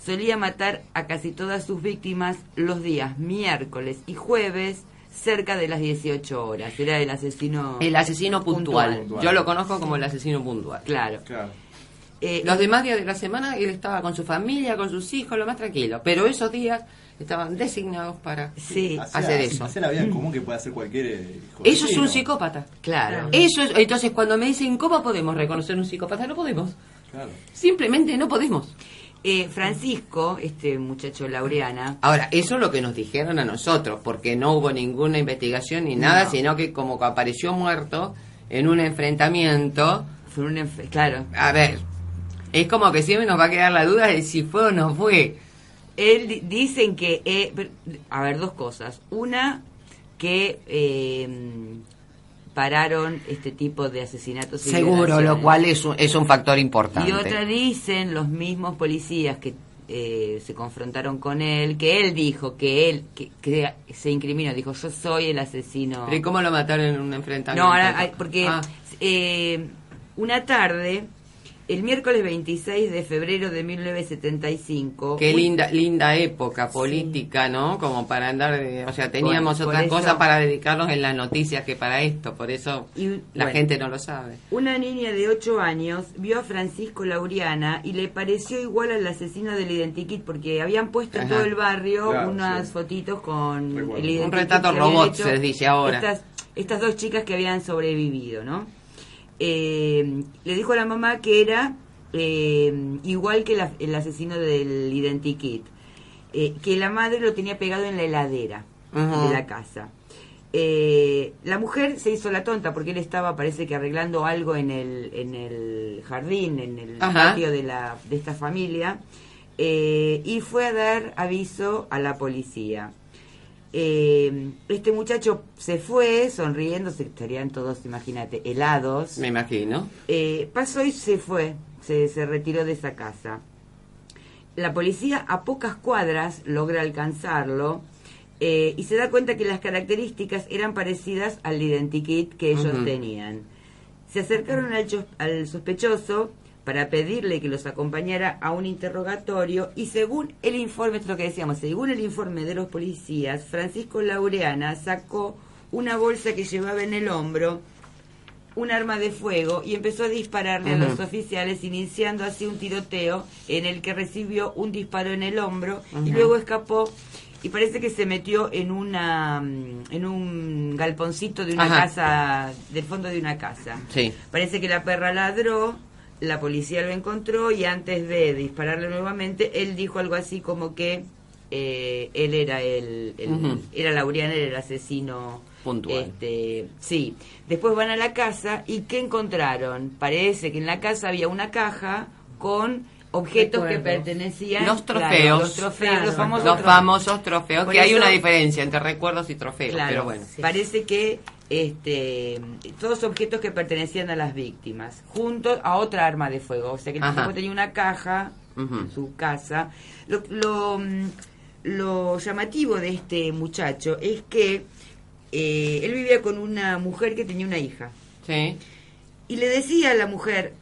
Solía matar a casi todas sus víctimas los días miércoles y jueves cerca de las 18 horas. Era el asesino... El asesino puntual. Puntual. Yo lo conozco como el asesino puntual. Claro. Claro. Eh, Los demás días de la semana él estaba con su familia, con sus hijos, lo más tranquilo. Pero esos días estaban designados para Sí, hacer eso. Hacía la vida en común que puede hacer cualquier eh, hijo Eso es un psicópata. claro. Eso es, entonces cuando me dicen cómo podemos reconocer un psicópata, no podemos. Claro. Simplemente no podemos. Eh, Francisco, este muchacho Laureana, Ahora, eso es lo que nos dijeron a nosotros, porque no hubo ninguna investigación ni nada, No. sino que como que apareció muerto en un enfrentamiento, fue un enfe- claro, a ver, es como que siempre nos va a quedar la duda de si fue o no fue. Él di- dicen que, eh, a ver, dos cosas. Una, que eh, pararon este tipo de asesinatos. Seguro, lo cual es un, es un factor importante. Y otra dicen los mismos policías que eh, se confrontaron con él, que él dijo que él, que, que se incriminó, dijo yo soy el asesino. ¿Pero ¿y cómo lo mataron en un enfrentamiento? No, ahora, hay- porque Ah, eh, una tarde, el miércoles 26 de febrero de 1975... Qué linda, linda época política, ¿no? Como para andar, de- o sea, teníamos Por- por otras eso- cosas para dedicarnos en las noticias que para esto, por eso Y, la bueno, gente no lo sabe. Una niña de 8 años vio a Francisco Lauriana y le pareció igual al asesino del identikit porque habían puesto en Ajá. todo el barrio Claro, unas sí. fotitos con Recuerdo. el identikit. Un retrato robot, hecho se les dice ahora. Estas, estas dos chicas que habían sobrevivido, ¿no? Eh, le dijo a la mamá que era eh, igual que la- el asesino del identikit. Eh, que la madre lo tenía pegado en la heladera de la casa. Eh, la mujer se hizo la tonta porque él estaba, parece que arreglando algo en el, en el jardín, en el Ajá. patio de, la, de esta familia, eh, y fue a dar aviso a la policía. Eh, este muchacho se fue sonriendo, se estarían todos, imagínate, helados. Me imagino. Eh, pasó y se fue, se, se retiró de esa casa. La policía a pocas cuadras logra alcanzarlo eh, y se da cuenta que las características eran parecidas al identikit que ellos tenían. Se acercaron al sospechoso para pedirle que los acompañara a un interrogatorio y según el informe, esto es lo que decíamos, según el informe de los policías, Francisco Laureana sacó una bolsa que llevaba en el hombro un arma de fuego y empezó a dispararle a los oficiales, iniciando así un tiroteo en el que recibió un disparo en el hombro y luego escapó y parece que se metió en una mm, en un galponcito de una Ajá. casa del fondo de una casa. Sí. Parece que la perra ladró, la policía lo encontró y antes de dispararle nuevamente él dijo algo así como que eh, él era el, era Laureano, era el asesino Puntual. este, sí. Después van a la casa y ¿qué encontraron? Parece que en la casa había una caja con objetos que pertenecían Los claro, trofeos. los trofeos, Claro. los famosos Los trofeos. famosos trofeos, Por que hay una diferencia entre recuerdos y trofeos, Claro, pero bueno. Sí. parece que este, todos objetos que pertenecían a las víctimas, junto a otra arma de fuego. O sea que el tipo tenía una caja en su casa. Lo, lo, mm, lo llamativo de este muchacho es que eh, él vivía con una mujer que tenía una hija. Sí. Y le decía a la mujer,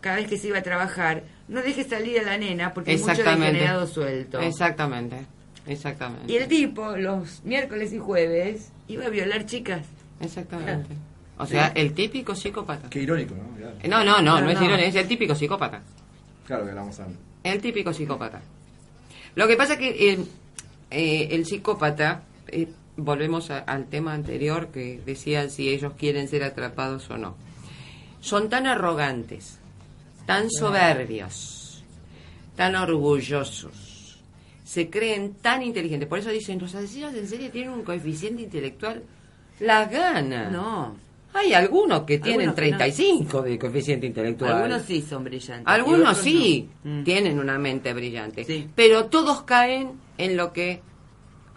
cada vez que se iba a trabajar, no deje salir a la nena porque hay mucho degenerado suelto. Exactamente. Exactamente. Y el tipo, los miércoles y jueves, iba a violar chicas. Exactamente. O sea, el típico psicópata. Qué irónico, ¿no? Eh, No, no, no, no, No, es no. ironía, es el típico psicópata. Claro que hablamos antes. El típico psicópata. Lo que pasa es que el, eh, el psicópata, eh, volvemos a- al tema anterior que decía si ellos quieren ser atrapados o no. Son tan arrogantes, tan soberbios, tan orgullosos, se creen tan inteligentes. Por eso dicen, los asesinos en serie tienen un coeficiente intelectual. La gana. No. Hay algunos que tienen Algunos que no. 35 de coeficiente intelectual. Algunos sí son brillantes. Algunos sí no. Mm. tienen una mente brillante, Sí. pero todos caen en lo que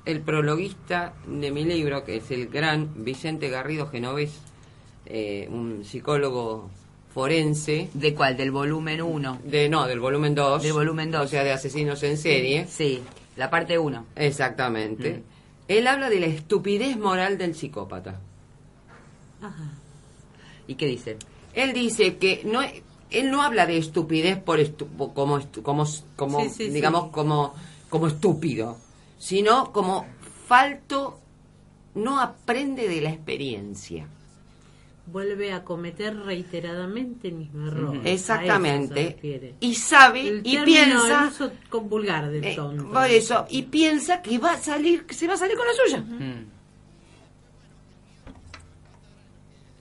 el prologuista de mi libro, que es el gran Vicente Garrido Genovés, eh, un psicólogo forense, ¿De cuál? Del volumen 1. de no, del volumen 2, Del volumen dos. o sea, de asesinos en serie, Sí, la parte 1. exactamente. Mm. Él habla de la estupidez moral del psicópata. Ajá. ¿Y qué dice? Él dice que no él no habla de estupidez por estu- como estu- como como Sí, sí, digamos sí. como como estúpido, sino como falto no aprende de la experiencia. Vuelve a cometer reiteradamente el mismo error. Exactamente. Y sabe El y piensa el uso con vulgar del eh, tonto. por eso y piensa que va a salir que se va a salir con la suya.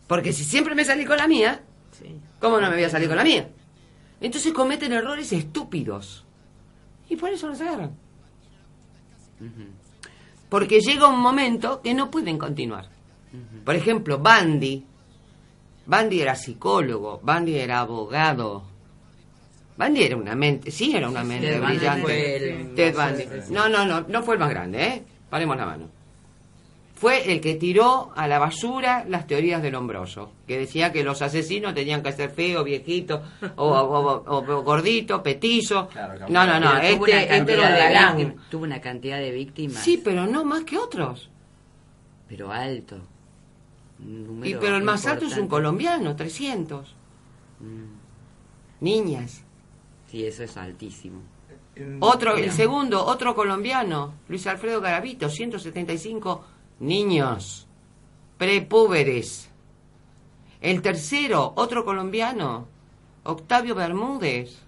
Porque si siempre me salí con la mía, Sí. ¿Cómo no me voy a salir con la mía? Entonces cometen errores estúpidos. Y por eso los agarran. Porque llega un momento que no pueden continuar. Por ejemplo, Bandy. Bandy era psicólogo, Bandy era abogado. Bandy era una mente, sí era una mente Ted brillante. fue el Ted Bundy. No, no, no, no fue el más grande, ¿eh? Paremos la mano. Fue el que tiró a la basura las teorías del hombroso, que decía que los asesinos tenían que ser feos, viejitos, o, o- o- o gorditos, petizos. Claro, no, no, no, Pero tuvo, una este, este era de tuvo una cantidad de víctimas, Sí, pero no más que otros. pero alto. Y, pero el más alto es un colombiano, 300. Mm, Niñas. Sí, eso es altísimo. Otro, el segundo, otro colombiano, Luis Alfredo Garavito, 175 niños, prepúberes. El tercero, otro colombiano, Octavio Bermúdez,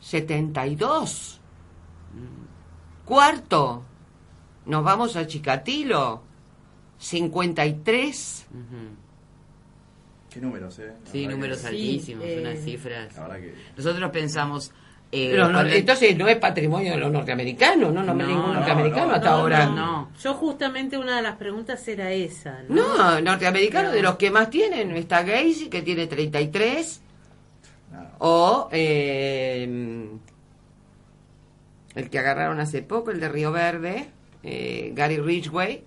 72. Cuarto, nos vamos a Chicatilo, 53. Ujú. Qué números, ¿eh? La Sí, números que- altísimos, eh, unas cifras. La verdad que... Nosotros pensamos... eh, Pero no, cuando- entonces no es patrimonio de los norteamericanos, no nombré No, ningún no, norteamericano no, hasta no, ahora. no. Yo justamente una de las preguntas era esa. ¿no? No, norteamericanos de los que más tienen está Gacy, que tiene 33, nada. o eh, el que agarraron hace poco, el de Río Verde, eh, Gary Ridgway,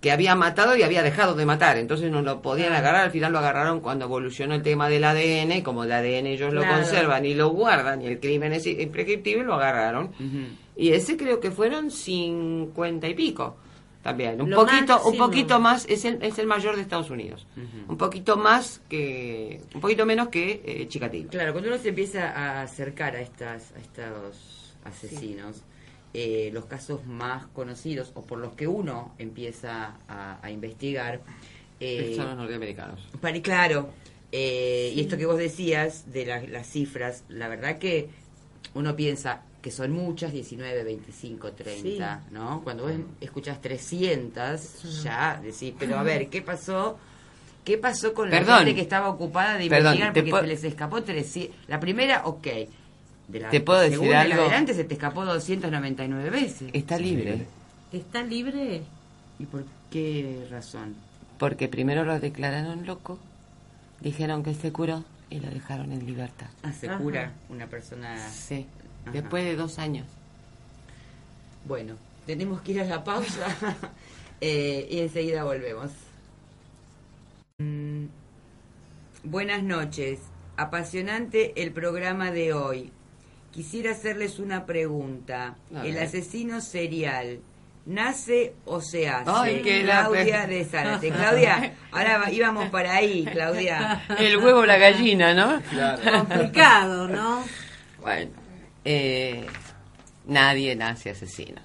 que había matado y había dejado de matar, entonces no lo podían agarrar, al final lo agarraron cuando evolucionó el tema del ADN, y como el ADN ellos lo conservan y lo guardan y el crimen es imprescriptible, lo agarraron. Y ese creo que fueron cincuenta y pico. También, un Lo poquito, un poquito más, es el, es el mayor de Estados Unidos. Un poquito más que, un poquito menos que eh, Chikatilo. Claro, cuando uno se empieza a acercar a estas a estos asesinos, eh, los casos más conocidos o por los que uno empieza a, a investigar, eh, Son los norteamericanos. Claro, eh, y esto que vos decías de la- las cifras, la verdad que uno piensa que son muchas, 19, 25, 30, ¿no? Cuando vos escuchas 300, ya decís, pero a ver, ¿qué pasó? ¿Qué pasó con la Perdón. gente que estaba ocupada de investigar porque se les escapó 300? La primera, ok. De la ¿Te puedo decir algo? adelante se te escapó 299 veces. Está libre. ¿Está libre? ¿Y por qué razón? Porque primero lo declararon loco, dijeron que se curó y lo dejaron en libertad. Ah, se Ajá. cura una persona... Sí, Ajá. después de dos años. Bueno, tenemos que ir a la pausa <laughs> eh, y enseguida volvemos. buenas noches. Apasionante el programa de hoy. Quisiera hacerles una pregunta. ¿El asesino serial nace o se hace? Ay, que la Claudia de Zárate. <laughs> Claudia, ahora va- íbamos para ahí, Claudia. El huevo o la gallina, ¿no? Claro. Complicado, ¿no? Bueno, eh, nadie nace asesino.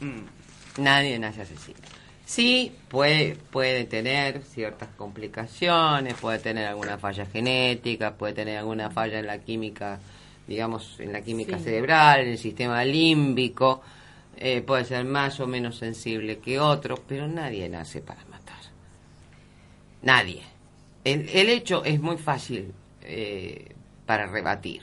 Mm. Nadie nace asesino. Sí, puede, puede tener ciertas complicaciones, puede tener alguna falla genética, puede tener alguna falla en la química, digamos, en la química Sí. cerebral, en el sistema límbico, eh, puede ser más o menos sensible que otro, pero nadie nace para matar. Nadie. El, el hecho es muy fácil eh, para rebatir.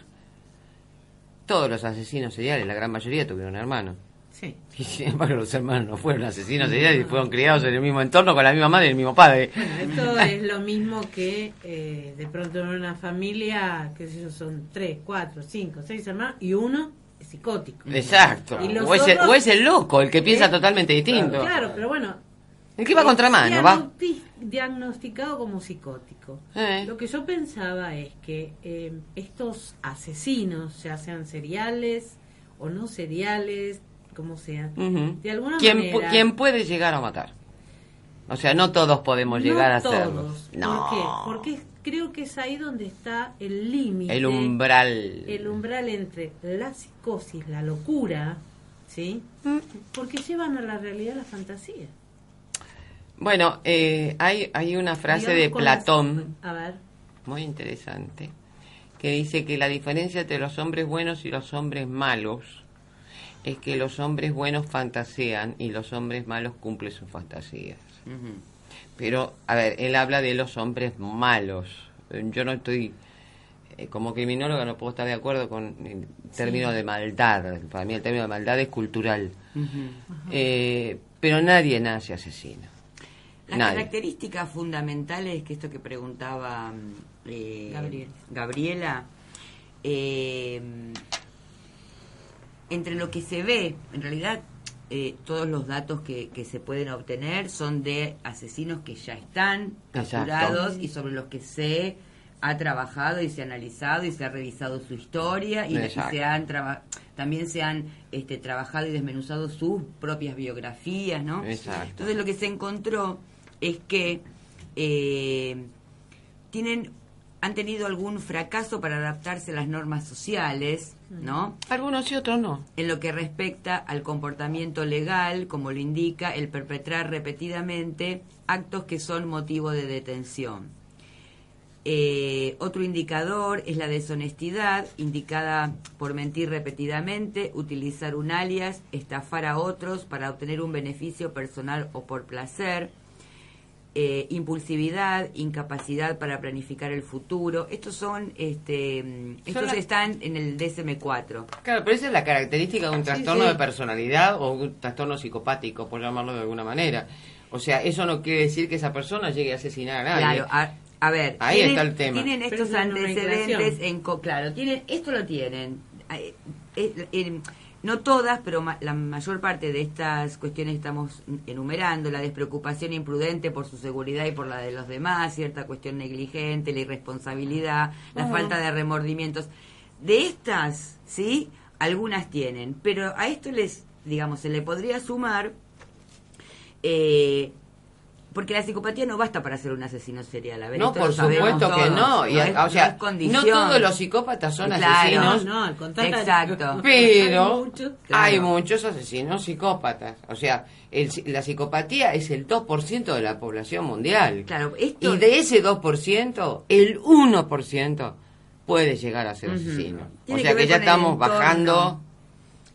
Todos los asesinos seriales, la gran mayoría tuvieron hermanos. Sí. <laughs> Y sin embargo los hermanos no fueron asesinos seriales y fueron criados en el mismo entorno con la misma madre y el mismo padre. Bueno, esto <laughs> es lo mismo que eh, de pronto en una familia, que sé yo, son tres, cuatro, cinco, seis hermanos y uno es psicótico. Exacto. Y O es, el, otros- o es el loco, el que piensa totalmente distinto. Claro, pero bueno. El que va contramano, es va. diagnosti- Diagnosticado como psicótico. Eh. Lo que yo pensaba es que eh, estos asesinos, ya sean seriales o no seriales, como de alguna ¿Quién, pu- manera. quién puede llegar a matar? O sea, no todos podemos no llegar a todos. hacerlo. No. ¿Por qué? Porque creo que es ahí donde está el límite. El umbral. el umbral entre la psicosis, la locura, ¿sí? Mm. Porque llevan a la realidad la fantasía. Bueno, eh, hay, hay una frase Digamos de las- Platón A ver, muy interesante que dice que la diferencia entre los hombres buenos y los hombres malos es que los hombres buenos fantasean y los hombres malos cumplen sus fantasías. Pero, a ver, él habla de los hombres malos. Yo no estoy, eh, como criminóloga, no puedo estar de acuerdo con el término de maldad. Para mí el término de maldad es cultural. Eh, pero nadie nace asesino. Las Nadie. características fundamentales, que esto que preguntaba mm, eh, Gabriel. Gabriela, eh, entre lo que se ve, en realidad eh, todos los datos que, que se pueden obtener son de asesinos que ya están capturados y sobre los que se ha trabajado y se ha analizado y se ha revisado su historia y, se han también se han este, trabajado y desmenuzado sus propias biografías, ¿no? Exacto. Entonces lo que se encontró es que eh, tienen han tenido algún fracaso para adaptarse a las normas sociales, ¿no? Algunos y otros no. En lo que respecta al comportamiento legal, como lo indica el perpetrar repetidamente actos que son motivo de detención. Eh, otro indicador es la deshonestidad, indicada por mentir repetidamente, utilizar un alias, estafar a otros para obtener un beneficio personal o por placer, eh, impulsividad, incapacidad para planificar el futuro. Estos son, este, mm, estos la- están en el DSM-4. Claro, pero esa es la característica de un trastorno sí. de personalidad o un trastorno psicopático, por llamarlo de alguna manera. O sea, eso no quiere decir que esa persona llegue a asesinar a nadie. Claro, a, a ver, Ahí tienen, está el tema. tienen estos es antecedentes en co- claro, tienen esto lo tienen. Eh, eh, eh, no todas, pero ma- la mayor parte de estas cuestiones que estamos enumerando, la despreocupación imprudente por su seguridad y por la de los demás, cierta cuestión negligente, la irresponsabilidad, la falta de remordimientos. De estas, ¿sí? Algunas tienen, pero a esto les, digamos, se le podría sumar eh, porque la psicopatía no basta para ser un asesino serial. A ver, no, por supuesto que todos. no. Y, es- o sea, no todos los psicópatas son Claro. asesinos. no, no, al contrario. Exacto. <laughs> Pero Hay muchos. Claro. hay muchos asesinos psicópatas. O sea, el- la psicopatía es el 2% de la población mundial. Claro, esto Y de ese 2%, el 1% puede llegar a ser asesino. Tiene o sea que que, ya estamos bajando.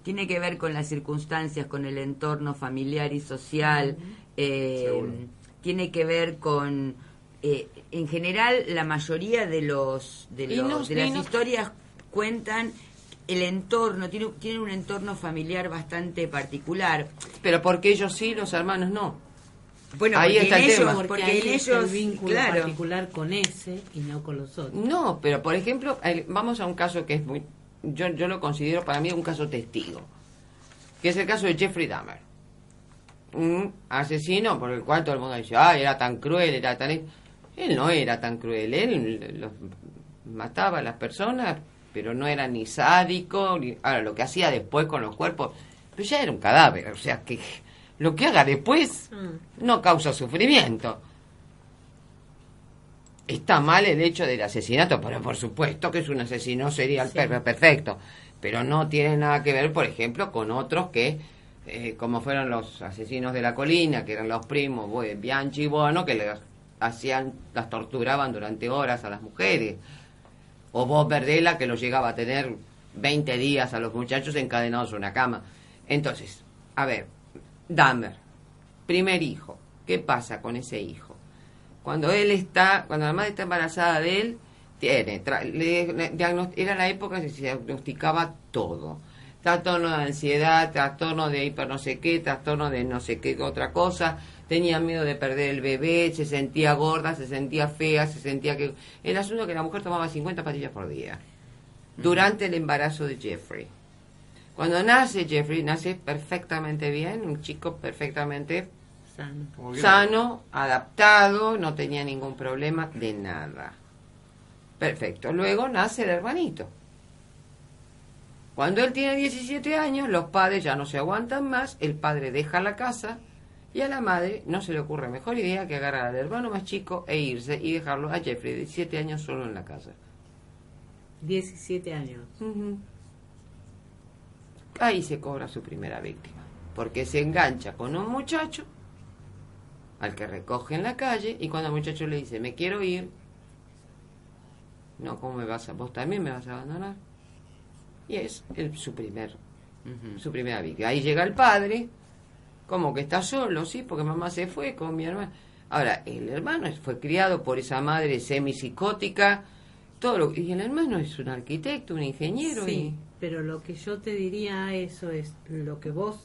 tiene que ver con las circunstancias, con el entorno familiar y social. eh, Seguro. Tiene que ver con, eh, en general, la mayoría de los de, los- de las historias cuentan el entorno, tiene, tiene un entorno familiar bastante particular. Pero porque ellos sí, los hermanos no. Bueno, Ahí porque está en el ellos, tema. Porque, porque ahí en está el ellos, vínculo claro, particular con ese y no con los otros. No, pero por ejemplo, el- vamos a un caso que es muy. Yo, yo lo considero para mí un caso testigo. Que es el caso de Jeffrey Dahmer. Un asesino por el cual todo el mundo dice, ay, era tan cruel, era tan. Él no era tan cruel, él los mataba a las personas, pero no era ni sádico, ni, ahora lo que hacía después con los cuerpos, pero ya era un cadáver, o sea que lo que haga después Mm. no causa sufrimiento. Está mal el hecho del asesinato, pero por supuesto que es un asesino serial Sí. per- perfecto, pero no tiene nada que ver, por ejemplo, con otros que, eh, como fueron los asesinos de la colina, que eran los primos, Bianchi y Bono, que les hacían, las torturaban durante horas a las mujeres, o Bob Verdela, que los llegaba a tener 20 días a los muchachos encadenados en una cama. Entonces, a ver, Dahmer, primer hijo, ¿qué pasa con ese hijo? Cuando él está, cuando la madre está embarazada de él, tiene, tra- le- le- era la época que se diagnosticaba todo. Trastorno de ansiedad, trastorno de hiper no sé qué, trastorno de no sé qué otra cosa, tenía miedo de perder el bebé, se sentía gorda, se sentía fea, se sentía que... El asunto es que la mujer tomaba 50 pastillas por día durante el embarazo de Jeffrey. Cuando nace Jeffrey, nace perfectamente bien, un chico perfectamente Sano. Sano, adaptado, no tenía ningún problema de nada. Perfecto. Luego nace el hermanito. Cuando él tiene 17 años, los padres ya no se aguantan más, el padre deja la casa y a la madre no se le ocurre mejor idea que agarrar al hermano más chico e irse y dejarlo a Jeffrey de 17 años solo en la casa. 17 años. Ahí se cobra su primera víctima, porque se engancha con un muchacho al que recoge en la calle y cuando el muchacho le dice, me quiero ir, no, ¿cómo me vas a, vos también me vas a abandonar? Y es el, su primer, Ujú. su primera víctima. Ahí llega el padre, como que está solo, sí, porque mamá se fue con mi hermana. Ahora, el hermano fue criado por esa madre semipsicótica, todo lo, y el hermano es un arquitecto, un ingeniero Sí, pero lo que yo te diría a eso es lo que vos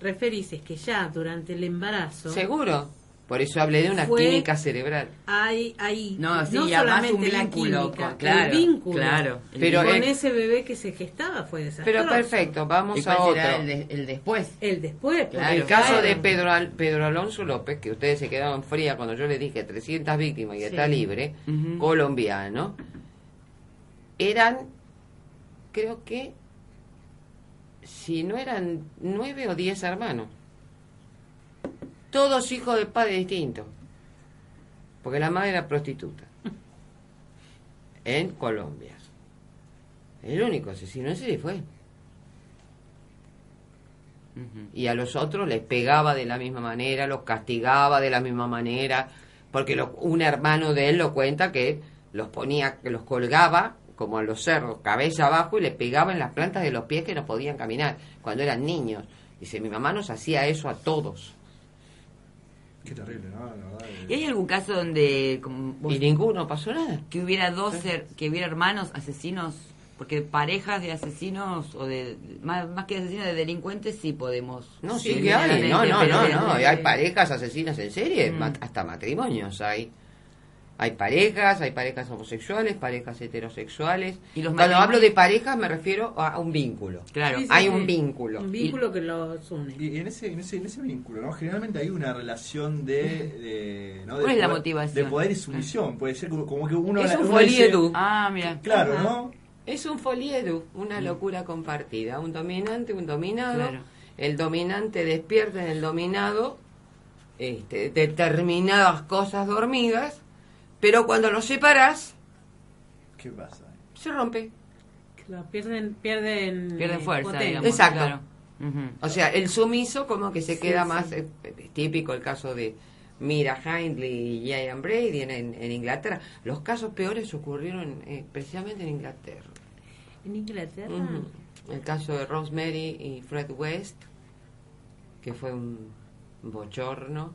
referís es que ya durante el embarazo y seguro. Por eso hablé de una Fue- química cerebral. hay, hay No, sí, además solamente un la vínculo química, con- claro, el vínculo claro. Pero, con eh, ese bebé que se gestaba fue desastroso. Pero perfecto, vamos ¿Y cuál a otro. será el, de- el después? El después, Claro, el caso claro. de Pedro, Al- Pedro Alonso López, que ustedes se quedaron fría cuando yo le dije 300 víctimas y Sí. está libre, colombiano, eran, creo que, si no eran nueve o diez hermanos, todos hijos de padres distintos, porque la madre era prostituta, en Colombia. El único asesino en serie fue. Y a los otros les pegaba de la misma manera, los castigaba de la misma manera, porque lo- un hermano de él lo cuenta que los ponía, que los colgaba como a los cerdos, cabeza abajo y les pegaba en las plantas de los pies que no podían caminar cuando eran niños. Dice, mi mamá nos hacía eso a todos Qué terrible, ¿no? La verdad, eh. ¿Y hay algún caso donde como vos- y ninguno pasó nada. que hubiera dos que hubiera hermanos asesinos? Porque parejas de asesinos o de más, más que asesinos de delincuentes sí podemos. No, Sí, que hay. No, no, no, no. Hay parejas asesinas en serie, Mm. hasta matrimonios hay. Hay parejas, hay parejas homosexuales, parejas heterosexuales. ¿Y los Cuando hablo de parejas me refiero a un vínculo. Claro. Sí, sí, hay sí. un vínculo. Un vínculo que los une. Y en ese, en ese, en ese vínculo, ¿no? Generalmente hay una relación de, de, ¿no? de ¿Cuál es la poder- motivación? De poder y sumisión. Puede ser como, como que uno... Es un uno dice- foliedu. Ah, mira. Claro, Ajá. ¿no? Es un foliedu, una locura compartida. Un dominante, un dominado. Claro. El dominante despierta en el dominado este, determinadas cosas dormidas, pero cuando los separas, ¿Qué pasa? se rompe. Claro, pierden, pierden, Pierden fuerza, potencia. digamos. Exacto. claro. O sea, el sumiso como que se Sí, queda sí. más eh, eh, típico el caso de Mira Hindley y Ian Brady en, en- en Inglaterra. Los casos peores ocurrieron eh, precisamente en Inglaterra. En Inglaterra. El caso de Rosemary y Fred West, que fue un bochorno,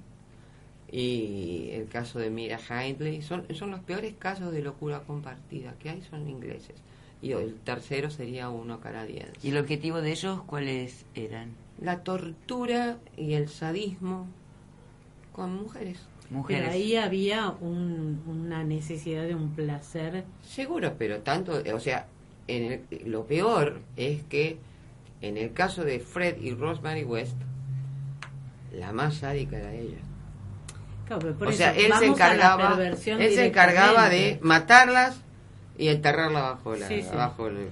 y el caso de Mira Hindley, son, son los peores casos de locura compartida que hay, son ingleses. Y el tercero sería uno canadiense. ¿Y el objetivo de ellos cuáles eran? la tortura y el sadismo con mujeres. Mujeres. Pero ahí había un- una necesidad de un placer. Seguro, pero tanto, o sea, en el- lo peor es que en el caso de Fred y Rosemary West, la más sádica era ella. Claro, pero o eso, sea, él se encargaba, él se encargaba de matarlas y enterrarlas bajo la, Sí, sí. bajo el, el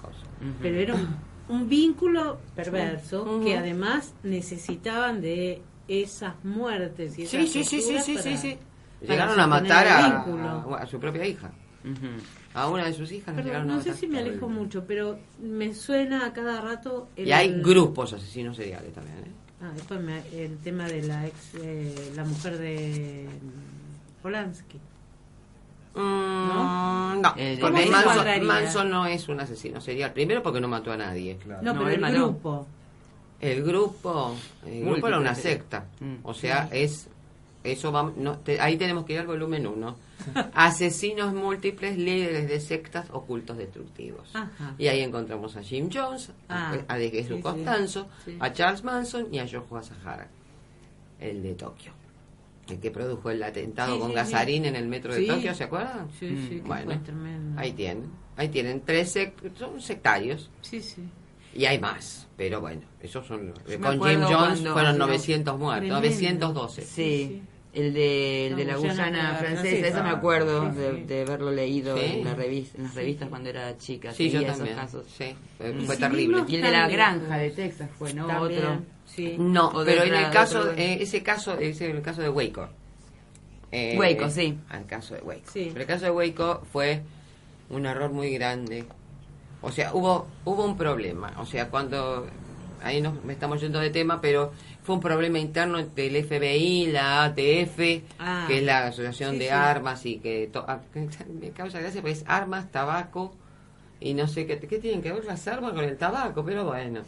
coso. Pero era un, un vínculo perverso que además necesitaban de esas muertes y esas Sí, sí, sí, sí, torturas sí, sí, para- sí. para Llegaron a matar el a, a, a su propia hija. A una de sus hijas a no sé matar. si me alejo mucho, pero me suena a cada rato... el- Y hay grupos asesinos seriales también. ¿eh? Ah, después me- el tema de la ex, eh, la mujer de Polanski. Mm, no, Eh, porque ¿cómo se Manson, no es un asesino serial. Primero porque no mató a nadie. Claro. No, No, pero el no. grupo. El grupo, el grupo era una secta. Mm. O sea, es eso va, no, te- ahí tenemos que ir al volumen 1. <laughs> Asesinos múltiples, líderes de sectas ocultos destructivos. Ajá. Y ahí encontramos a Jim Jones, Ah, a de Jesús sí, sí. Costanzo, Sí. a Charles Manson y a Joshua Sahara, el de Tokio. El que produjo el atentado Sí, con sí, gasarín sí. en el metro de Sí. Tokio, ¿se acuerdan? Sí, sí, que Bueno, fue tremendo. ahí tienen. Ahí tienen tres sect- son sectarios. Sí, sí. Y hay más, pero bueno, esos son los. Yo me Con Jim Jones cuando- fueron Tremendo. 900 muertos, 912. Sí, Sí, el de, el de la Guyana Guyana francesa, francesa. eso me acuerdo Sí, de, sí. de haberlo leído Sí. en, la revis- en las revistas cuando era chica. Sí, yo también. esos casos. Sí, fue, terrible. Y el de la granja de Texas fue, ¿no? También, Otro. Sí. No, pero en el caso, otro- eh, ese caso, ese es el caso de Waco. Eh, Waco, sí. El caso de Waco. Sí. Pero el caso de Waco fue un error muy grande. O sea, hubo hubo un problema. O sea, cuando ahí nos me estamos yendo de tema, pero fue un problema interno entre el FBI, la ATF, Ah. que es la Asociación Sí, de sí. Armas y que to- ah, <laughs> me causa gracia porque es armas, tabaco y no sé qué, qué tienen que ver las armas con el tabaco, pero bueno,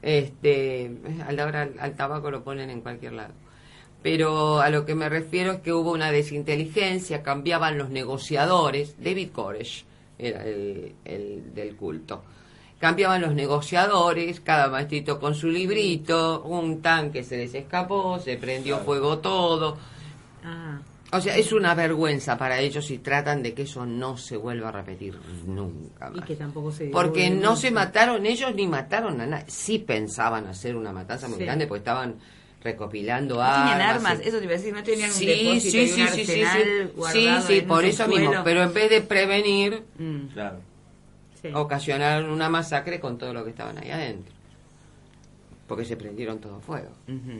este, a la hora al, al tabaco lo ponen en cualquier lado. Pero a lo que me refiero es que hubo una desinteligencia, cambiaban los negociadores, David Koresh era el, el del culto. Cambiaban los negociadores, cada maestrito con su librito, un tanque se les escapó, se prendió Claro. fuego todo. Ah, O sea, es una vergüenza para ellos y tratan de que eso no se vuelva a repetir nunca y más. que tampoco se Porque no se mataron ellos ni mataron a nadie. Sí pensaban hacer una matanza muy Sí. grande porque estaban recopilando No armas. tenían armas, y- eso te iba a decir, no tenían Sí, un depósito sí, y un sí, sí, sí, arsenal sí. Sí, guardado sí, en por eso mismo. Pero en vez de prevenir, Mm. Claro. Sí. ocasionaron una masacre con todo lo que estaban ahí adentro. Porque se prendieron todo fuego.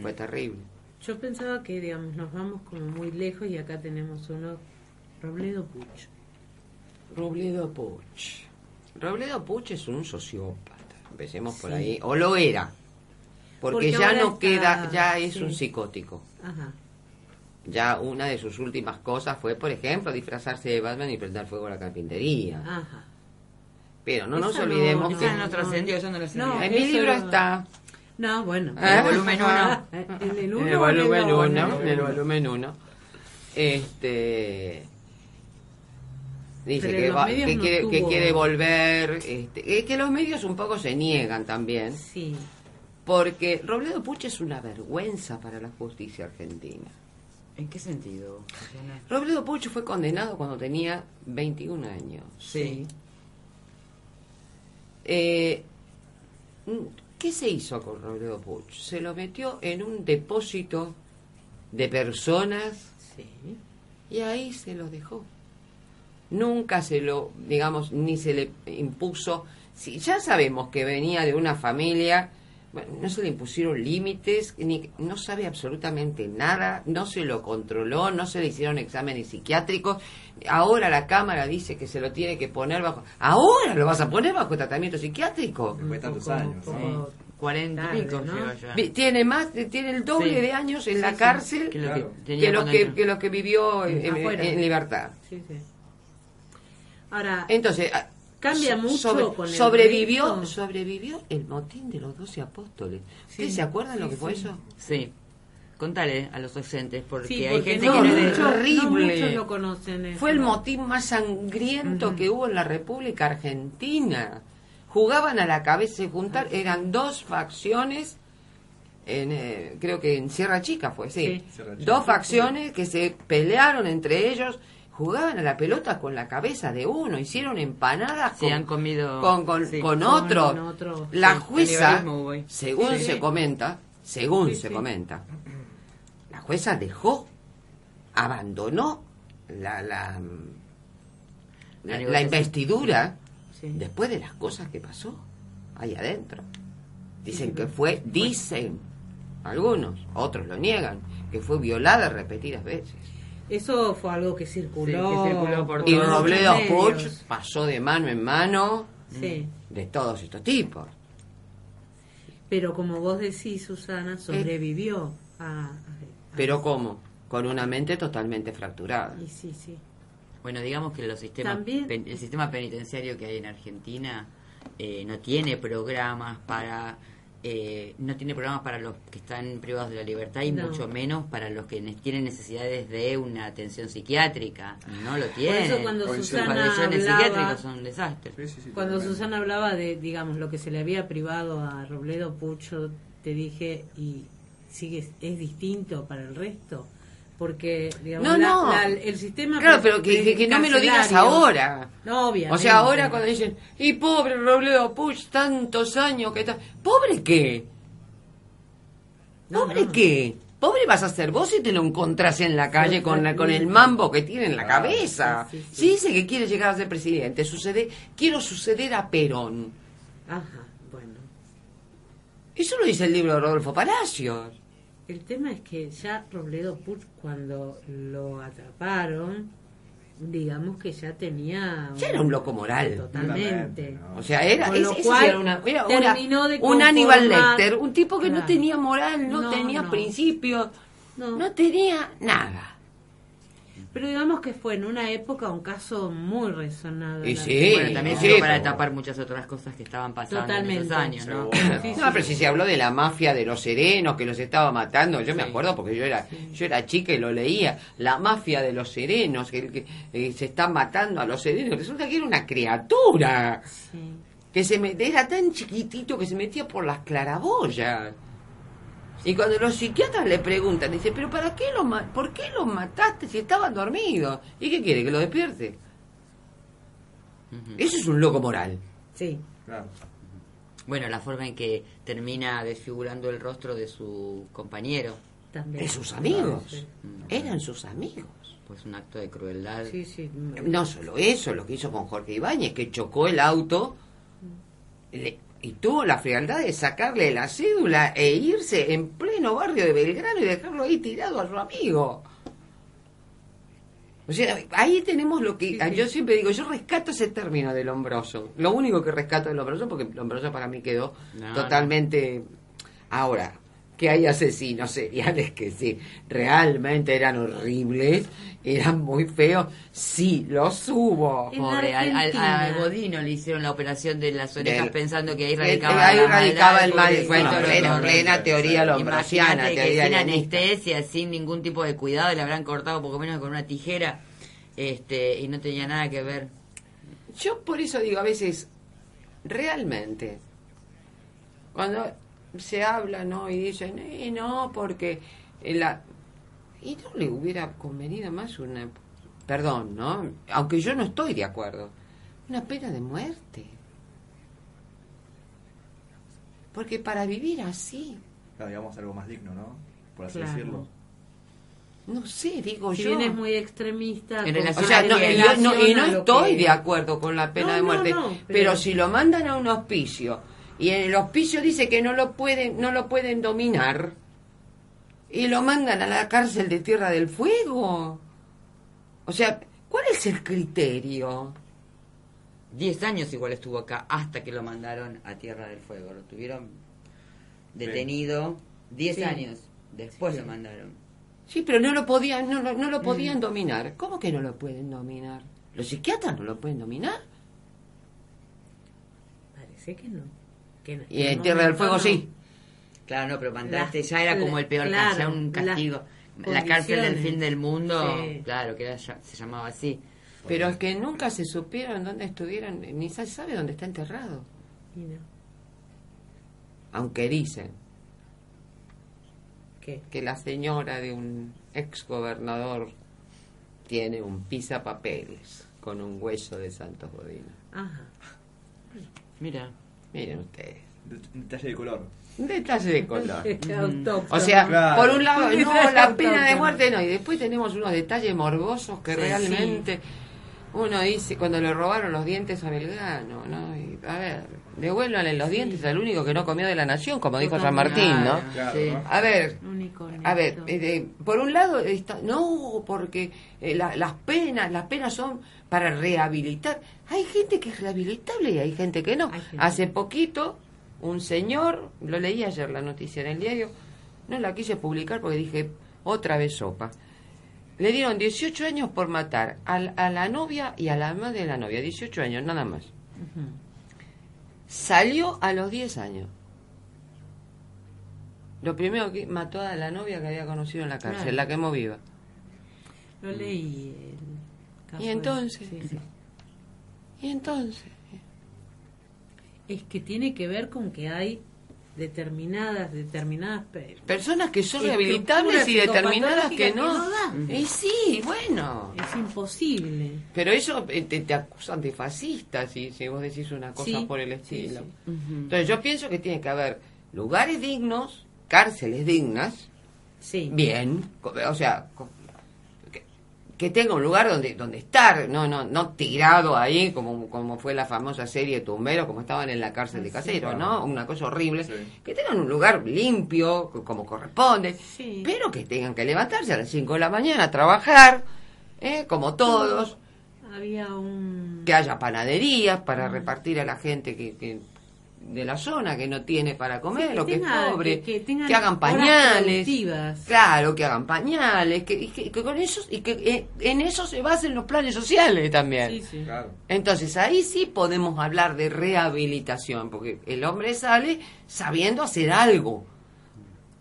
Fue terrible. Yo pensaba que, digamos, nos vamos como muy lejos y acá tenemos uno, Robledo Puch. Robledo Puch. Robledo Puch es un sociópata. Empecemos por ahí. O lo era. Porque, Porque ya no está- queda, ya es sí. un psicótico. Ajá. Ya una de sus últimas cosas fue, por ejemplo, disfrazarse de Batman y prender fuego a la carpintería. Ajá. Pero no nos olvidemos no, que no trascendió, yo no No, en mi eso libro está. No, bueno. Ah. El volumen uno. <laughs> En el En uno el en el volumen dos, 1, ¿no? en el volumen 1. Este. Dice que, va- que no quiere, que quiere volver. Este, es que los medios un poco se niegan también. Sí. Porque Robledo Puch es una vergüenza para la justicia argentina. ¿En qué sentido? Robledo Puch fue condenado cuando tenía 21 años. Sí. Eh, ¿Qué se hizo con Robledo Puch? Se lo metió en un depósito de personas Sí. y ahí se lo dejó. Nunca se lo, digamos, ni se le impuso. Si ya sabemos que venía de una familia, bueno, no se le impusieron límites, ni, no sabe absolutamente nada, no se lo controló, no se le hicieron exámenes psiquiátricos. Ahora la Cámara dice que se lo tiene que poner bajo. ¿Ahora lo vas a poner bajo tratamiento psiquiátrico? Después de tantos poco- años. ¿no? Sí. Tarde, pico ¿no? lleva ya. Vi- Tiene más, tiene el doble Sí. de años en Sí, la sí, cárcel que lo que, que lo que, que lo que vivió en, en- libertad. Sí, sí. Ahora, Entonces, Cambia so- mucho con el sobrevivió, sobrevivió el motín de los doce apóstoles. Sí, ¿Ustedes se acuerdan lo sí, que fue sí. eso? Sí. Contale a los oyentes, porque sí, hay gente no, que no es no Horrible. lo conocen. eso. Fue el motín más sangriento que hubo en la República Argentina. Jugaban a la cabeza, se juntaron, eran dos facciones, en, eh, creo que en Sierra Chica fue, sí. Sí. Sierra Chica. Dos facciones que se pelearon entre ellos, jugaban a la pelota con la cabeza de uno, hicieron empanadas Se con, han comido... con, con, sí. con Con otro. La sí, jueza, según Sí. se comenta, según Sí, se sí. comenta, la jueza dejó abandonó la, la, La la, investidura Sí. después de las cosas que pasó ahí adentro. Dicen que fue, dicen algunos, otros lo niegan, que fue violada repetidas veces. Eso fue algo que circuló. Sí, que circuló por Y todos los Robledo. Puch pasó de mano en mano Sí. de todos estos tipos. Pero como vos decís, Susana, sobrevivió a, a- Pero ¿cómo? Con una mente totalmente fracturada. Y sí, sí. Bueno, digamos que los sistemas, También- el sistema penitenciario que hay en Argentina eh, no tiene programas para eh, no tiene programas para los que están privados de la libertad y No. mucho menos para los que ne- tienen necesidades de una atención psiquiátrica. No lo Por tienen. eso cuando Susana hablaba, son un desastre. Sí, sí, sí, cuando. Susana hablaba de, digamos, lo que se le había privado a Robledo Pucho, te dije, y sigue es distinto para el resto, porque, digamos, No, la- no. la- el sistema Claro, pero que, que- que no me lo digas ahora. No, obviamente. O sea, ahora cuando dicen, y pobre Robledo Puch, tantos años que está... ¿Pobre qué? ¿Pobre no. qué? Pobre vas a ser vos si te lo encontrás en la calle con, la- con el mambo que tiene en la cabeza. sí, sí, sí. Si dice que quiere llegar a ser presidente, sucede, quiero suceder a Perón. Ajá, bueno. Eso lo dice el libro de Rodolfo Palacios. El tema es que ya Robledo Puch, cuando lo atraparon, digamos que ya tenía... Ya era un loco moral. Totalmente. No. O sea, era, Con lo ese cual, era una- era una- terminó de un Aníbal Lecter, un tipo que no tenía moral, no, No, tenía no. principios, No. no tenía nada. Pero digamos que fue en una época un caso muy resonado. Y sí, bueno, también sirvió para tapar muchas otras cosas que estaban pasando en Totalmente. esos años, ¿no? Sí, No, sí, pero si se habló de la mafia de los serenos que los estaba matando, yo me acuerdo porque yo era yo era chica y lo leía, la mafia de los serenos que, que, eh, se está matando a los serenos, resulta que era una criatura Sí. que se me- era tan chiquitito que se metía por las claraboyas. Y cuando los psiquiatras le preguntan, dice, pero ¿para qué lo ma- ¿por qué los mataste si estaban dormidos? ¿Y qué quiere? ¿Que lo despierte? Eso es un loco moral. Sí. Claro. Bueno, la forma en que termina desfigurando el rostro de su compañero, También. De sus amigos. Sí, Eran sus amigos. pues un acto de crueldad. sí. sí. No solo eso, lo que hizo con Jorge Ibáñez, que chocó el auto le- y tuvo la frialdad de sacarle la cédula e irse en pleno barrio de Belgrano y dejarlo ahí tirado a su amigo. O sea, ahí tenemos lo que... Sí, sí. Yo siempre digo, yo rescato ese término del hombroso. Lo único que rescato del hombroso, porque el hombroso para mí quedó No, totalmente... Ahora, que hay asesinos seriales que sí, realmente eran horribles, eran muy feos, sí, los hubo. Pobre, al, al- a Godino le hicieron la operación de las orejas Del- pensando que ahí radicaba, ahí la radicaba el mal, bueno, plena, teoría teoría sin anestesia, sin ningún tipo de cuidado, le habrán cortado poco menos con una tijera este y no tenía nada que ver. Yo por eso digo a veces, realmente, cuando se habla, ¿no? Y dicen, eh, no, porque la... Y no le hubiera convenido más una... Perdón, ¿no? Aunque yo no estoy de acuerdo. Una pena de muerte. Porque para vivir así, Claro, digamos algo más digno, ¿no? Por así Claro. decirlo. no sé, digo Si yo... bien es muy extremista. En con- relación O sea, no, en y yo no, y estoy que- de acuerdo con la pena No, de no, muerte, no, pero... pero- si lo mandan a un hospicio y en el hospicio dice que no lo pueden, no lo pueden dominar y lo mandan a la cárcel de Tierra del Fuego, o sea, ¿cuál es el criterio? Diez años igual estuvo acá hasta que lo mandaron a Tierra del Fuego. Lo tuvieron detenido diez Sí. años. Después Sí, lo mandaron. Sí, pero no lo podían, no, no lo podían dominar. ¿Cómo que no lo pueden dominar? ¿Los psiquiatras no lo pueden dominar? Parece que no. Que Y en Tierra del Fuego no. sí. Claro, no, pero mandaste ya era como el peor claro, caso, un castigo. La cárcel del fin del mundo, Sí. claro, que era ya- se llamaba así. Pero es que nunca se supieron dónde estuvieron, ni se sabe dónde está enterrado. Y no. Aunque dicen ¿Qué? que la señora de un ex gobernador tiene un pisapapeles con un hueso de Santos Godino. Ajá. Mira, Miren ustedes. de- detalle de color. Detalle de color. <laughs> O sea, Claro. por un lado, no, la pena de muerte no. Y después tenemos unos detalles morbosos que Sí, realmente uno dice, cuando le robaron los dientes a Belgrano, ¿no? Y, a ver, devuélvanle los dientes al único que no comió de la nación, como dijo San Martín, ¿no? Claro, Sí. ¿no? A ver, a ver, eh, eh, por un lado, está, no, porque eh, la- las penas, las penas son para rehabilitar. Hay gente que es rehabilitable y hay gente que no. Gente. Hace poquito, un señor, lo leí ayer la noticia en el diario, no la quise publicar porque dije, otra vez sopa. Le dieron 18 años por matar al- a, la novia y a la madre de la novia, 18 años, nada más. Salió a los 10 años. Lo primero que mató a la novia que había conocido en la cárcel, Claro. la quemó viva. Lo leí. Caso ¿Y de- entonces? sí, sí. Y entonces, Es que tiene que ver con que hay determinadas, determinadas pe- personas que son rehabilitables y determinadas que no. y sí, bueno. es imposible. Pero eso eh, te, te acusan de fascista si, si vos decís una cosa Sí, por el sí, estilo. sí. Entonces yo pienso que tiene que haber lugares dignos, cárceles dignas, Sí. bien, o sea, que tenga un lugar donde donde estar, no no no tirado ahí como como fue la famosa serie Tumbero, como estaban en la cárcel de sí. Casero, ¿no? Una cosa horrible. Sí. Que tengan un lugar limpio, co- como corresponde, Sí. pero que tengan que levantarse a las 5 de la mañana a trabajar, ¿eh? como todos, Había un... que haya panaderías para Ah. repartir a la gente que, que- de la zona que no tiene para comer, Sí, lo que tenga- es pobre, que- que hagan pañales, claro, que hagan pañales, que, que, que con eso y que eh, en eso se basen los planes sociales también. Sí, sí. Claro. Entonces ahí sí podemos hablar de rehabilitación, porque el hombre sale sabiendo hacer algo,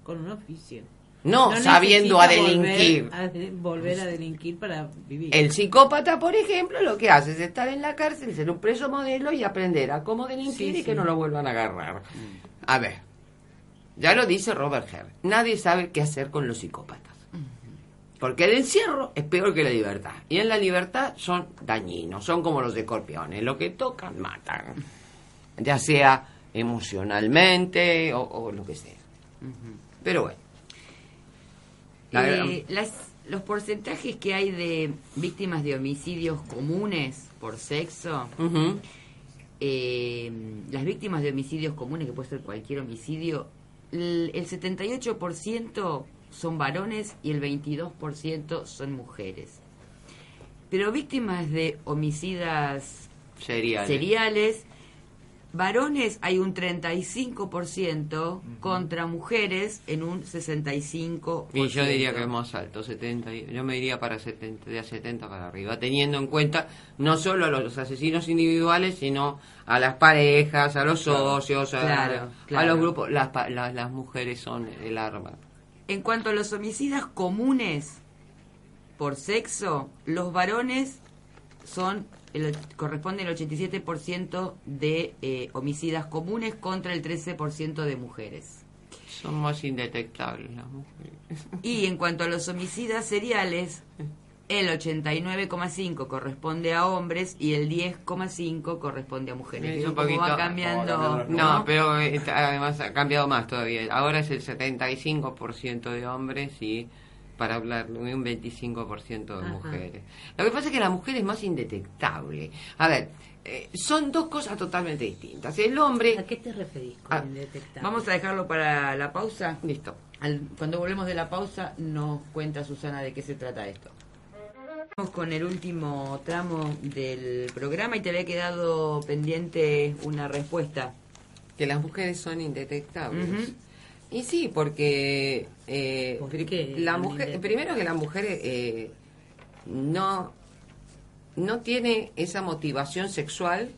Con un oficio. No, sabiendo a delinquir. Volver a, volver a delinquir para vivir. El psicópata, por ejemplo, lo que hace es estar en la cárcel, ser un preso modelo y aprender a cómo delinquir Sí, y que no lo vuelvan a agarrar. A ver, ya lo dice Robert Herr, nadie sabe qué hacer con los psicópatas. Porque el encierro es peor que la libertad. Y en la libertad son dañinos, son como los escorpiones. Lo que tocan, matan. Ya sea emocionalmente o, o lo que sea. Pero bueno. Eh, las, los porcentajes que hay de víctimas de homicidios comunes por sexo, eh, las víctimas de homicidios comunes, que puede ser cualquier homicidio, el, el 78% son varones y el 22% son mujeres. Pero víctimas de homicidas Seriales. seriales, varones hay un 35% contra mujeres en un 65%. Y yo diría que es más alto, 70. y- Yo me iría para 70, de a 70 para arriba, teniendo en cuenta no solo a los asesinos individuales, sino a las parejas, a los socios, a, Claro, a claro. los grupos. Las, las, las mujeres son el arma. En cuanto a los homicidas comunes por sexo, los varones son el, corresponden al 87% de eh, homicidas comunes contra el 13% de mujeres. Son más indetectables las mujeres. Y en cuanto a los homicidas seriales, el 89,5 corresponde a hombres y el 10,5 corresponde a mujeres. Es un poquito- va cambiando. No, pero además ha cambiado más todavía. Ahora es el 75% de hombres y para hablar de un 25% de Ajá. mujeres. Lo que pasa es que la mujer es más indetectable. A ver, eh, son dos cosas totalmente distintas. El hombre... ¿A qué te referís con Ah, indetectable? Vamos a dejarlo para la pausa. Listo. Al- cuando volvemos de la pausa nos cuenta Susana de qué se trata esto. Vamos con el último tramo del programa y te había quedado pendiente una respuesta. Que las mujeres son indetectables. Y sí, porque eh, ¿Por pri- qué la mujer, primero que la mujer eh, no no tiene esa motivación sexual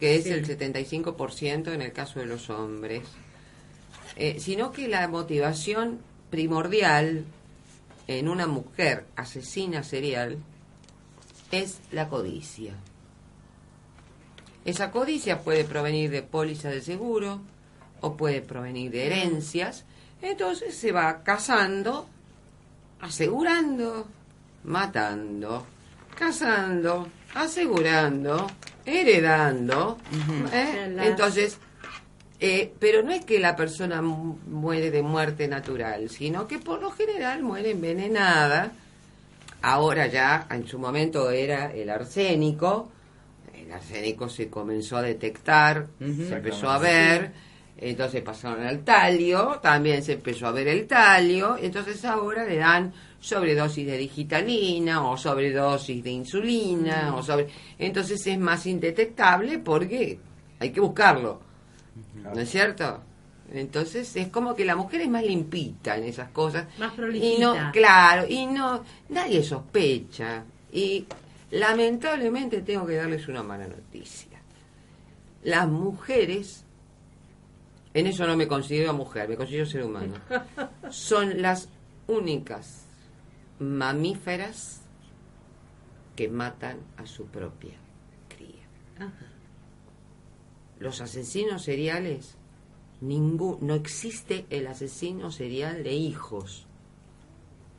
que es Sí. el 75% en el caso de los hombres, eh, sino que la motivación primordial en una mujer asesina serial es la codicia. Esa codicia puede provenir de pólizas de seguro o puede provenir de herencias. Entonces se va casando, asegurando, matando, casando, asegurando, heredando. ¿eh? Entonces, Eh, pero no es que la persona mu- muere de muerte natural, sino que por lo general muere envenenada. Ahora ya, en su momento era el arsénico. El arsénico se comenzó a detectar, se empezó a ver. Entonces pasaron al talio, también se empezó a ver el talio. Entonces ahora le dan sobredosis de digitalina o sobredosis de insulina. o sobre Entonces es más indetectable porque hay que buscarlo. ¿No es cierto? Entonces es como que la mujer es más limpita en esas cosas. Más Y prolijita. no, claro, y no, nadie sospecha. Y lamentablemente tengo que darles una mala noticia. Las mujeres, en eso no me considero mujer, me considero ser humano, son las únicas mamíferas que matan a su propia cría Ajá. los asesinos seriales, ningún, no existe el asesino serial de hijos.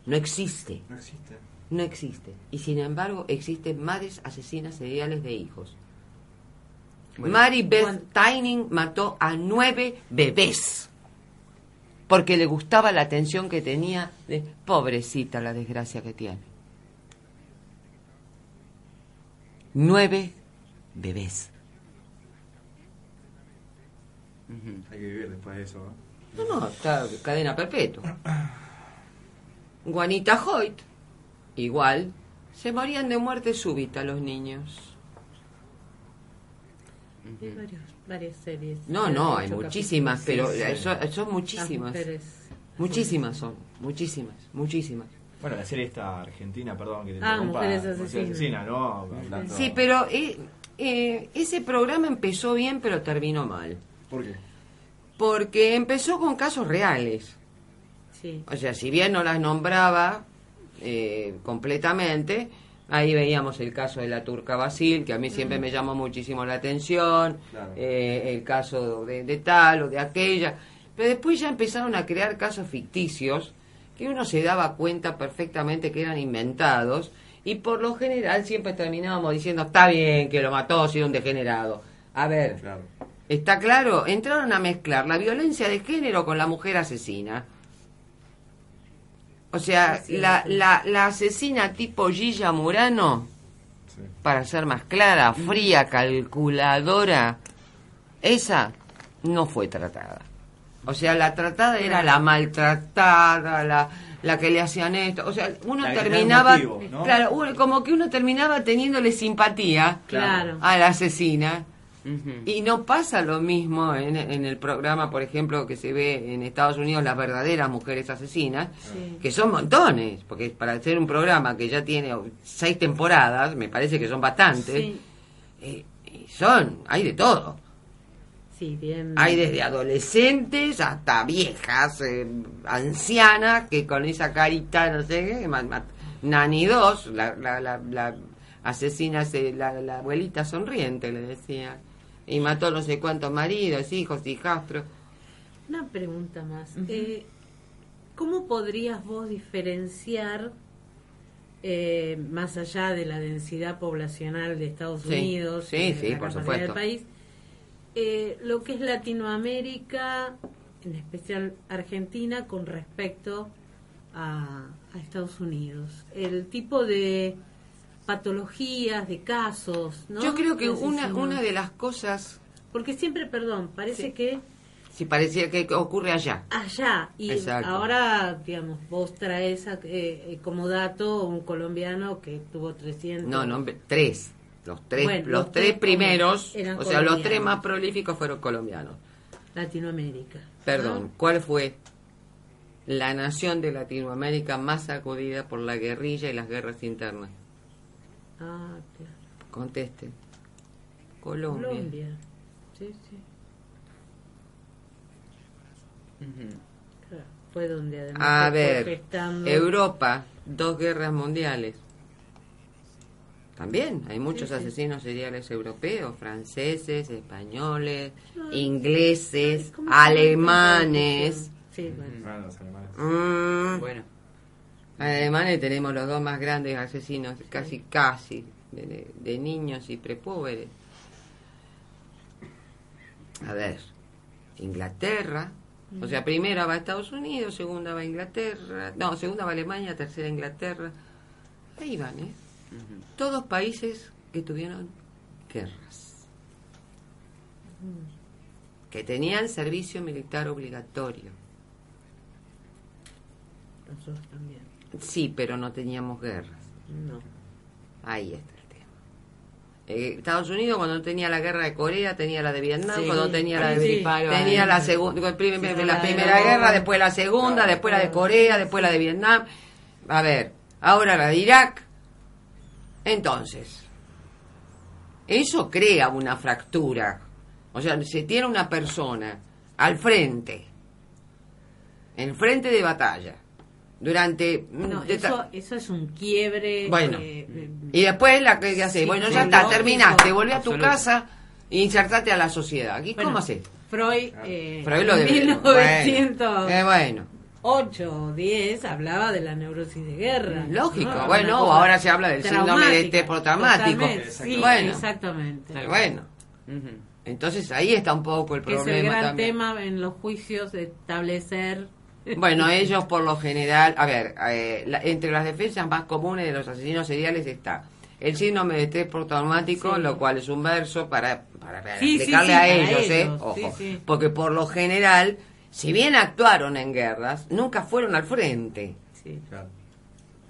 No existe, No existe. no existe. Y sin embargo existen madres asesinas seriales de hijos. Bueno, Mary Beth cuando- Tyning mató a nueve bebés porque le gustaba la atención que tenía de pobrecita la desgracia que tiene. Nueve bebés. Hay que vivir después de eso. ¿no? No, no, está cadena perpetua. Juanita Hoyt, igual, se morían de muerte súbita los niños. Hay varios- varias series. No, no, hay muchísimas, pero Sí, sí. son, son muchísimas. Mujeres. Muchísimas son, muchísimas, muchísimas. Bueno, la serie esta argentina, perdón que te Ah, interrumpa, Mujeres Mujeres Asesinas. ¿no? Sí, pero eh, eh, ese programa empezó bien, pero terminó mal. ¿Por qué? Porque empezó con casos reales. Sí. O sea, si bien no las nombraba eh, completamente, ahí veíamos el caso de la turca Basil, que a mí siempre me llamó muchísimo la atención, Claro. eh, el caso de, de tal o de aquella. Pero después ya empezaron a crear casos ficticios que uno se daba cuenta perfectamente que eran inventados y por lo general siempre terminábamos diciendo, está bien que lo mató, si era un degenerado. A ver, Claro. ¿Está claro? Entraron a mezclar la violencia de género con la mujer asesina. O sea, la, la, la asesina tipo Gilla Murano, Sí. para ser más clara, fría, calculadora, esa no fue tratada. O sea, la tratada era la maltratada, la, la que le hacían esto. O sea, uno La terminaba, motivo, ¿no? claro, uno- como que uno terminaba teniéndole simpatía Claro. a la asesina. Y no pasa lo mismo en, en el programa, por ejemplo, que se ve en Estados Unidos, las verdaderas mujeres asesinas, Sí. que son montones, porque para hacer un programa que ya tiene seis temporadas, me parece que son bastantes, Sí. eh, y son, hay de todo. Sí, bien. Hay desde adolescentes hasta viejas, eh, ancianas, que con esa carita, no sé qué, ma- ma- Nani 2, la, la, la, la asesina, se- la, la abuelita sonriente, le decía. Y mató no sé cuántos maridos, hijos, hijastros. Una pregunta más. Eh, ¿Cómo podrías vos diferenciar, eh, más allá de la densidad poblacional de Estados Sí, Unidos, sí, de sí, la por supuesto. del país, eh, lo que es Latinoamérica, en especial Argentina, con respecto a, a Estados Unidos? El tipo de patologías, de casos, ¿no? Yo creo que una, una de las cosas, Porque siempre, perdón, parece Sí. que si parecía que ocurre allá. allá y Exacto. ahora digamos vos traes a- eh, eh, como dato un colombiano que tuvo 300 No, no, tres. Los tres, Bueno, los los tres tres primeros, o sea, los tres más prolíficos fueron colombianos. Latinoamérica Perdón, ¿cuál fue la nación de Latinoamérica más sacudida por la guerrilla y las guerras internas? Ah claro. Conteste. Colombia. Colombia sí sí claro. fue donde además A ver, gestando- Europa, dos guerras mundiales. También hay muchos Sí, sí. asesinos seriales europeos, franceses, españoles, No, ingleses, ¿Cómo se llama alemanes. Sí, bueno. Ah, los alemanes. Mm, Bueno, Alemanes tenemos los dos más grandes asesinos, casi, casi, de, niños y prepúberes. A ver, Inglaterra. O sea, primera va a Estados Unidos, segunda va a Inglaterra, no, segunda va a Alemania, tercera Inglaterra. Ahí van, ¿eh? Todos países que tuvieron guerras. Que tenían servicio militar obligatorio. Nosotros también. Sí, pero no teníamos guerras. No. Ahí está el tema. Eh, Estados Unidos cuando tenía la guerra de Corea tenía la de Vietnam, Sí. cuando tenía la de Sí, tenía la segunda, la Sí, la la de primera la- guerra, después la segunda, Claro. después la de Corea, después la de Vietnam. A ver, ahora la de Irak. Entonces, eso crea una fractura. O sea, se tiene una persona al frente, en frente de batalla, durante... No, ta- eso, eso es un quiebre. Bueno. eh, eh, y después la que hace, Sí, bueno, ya está, lógico. terminaste, volví a tu casa e insertate a la sociedad. ¿Y bueno, cómo haces? Freud, eh, Freud lo en debe- 1908 Bueno, eh, bueno. o 10 hablaba de la neurosis de guerra. Lógico, ¿no? bueno, ahora se habla del síndrome de postraumático. totalmente, Sí, Bueno. exactamente. Pero bueno, entonces ahí está un poco el Que es el problema gran también. tema en los juicios de establecer. Bueno, ellos por lo general, a ver, eh, la- entre las defensas más comunes de los asesinos seriales está el síndrome de estrés postraumático, Sí. lo cual es un verso para, para sí, explicarle sí, a para ellos, ¿eh? Ojo, porque por lo general, si bien actuaron en guerras, nunca fueron al frente. Sí. Claro.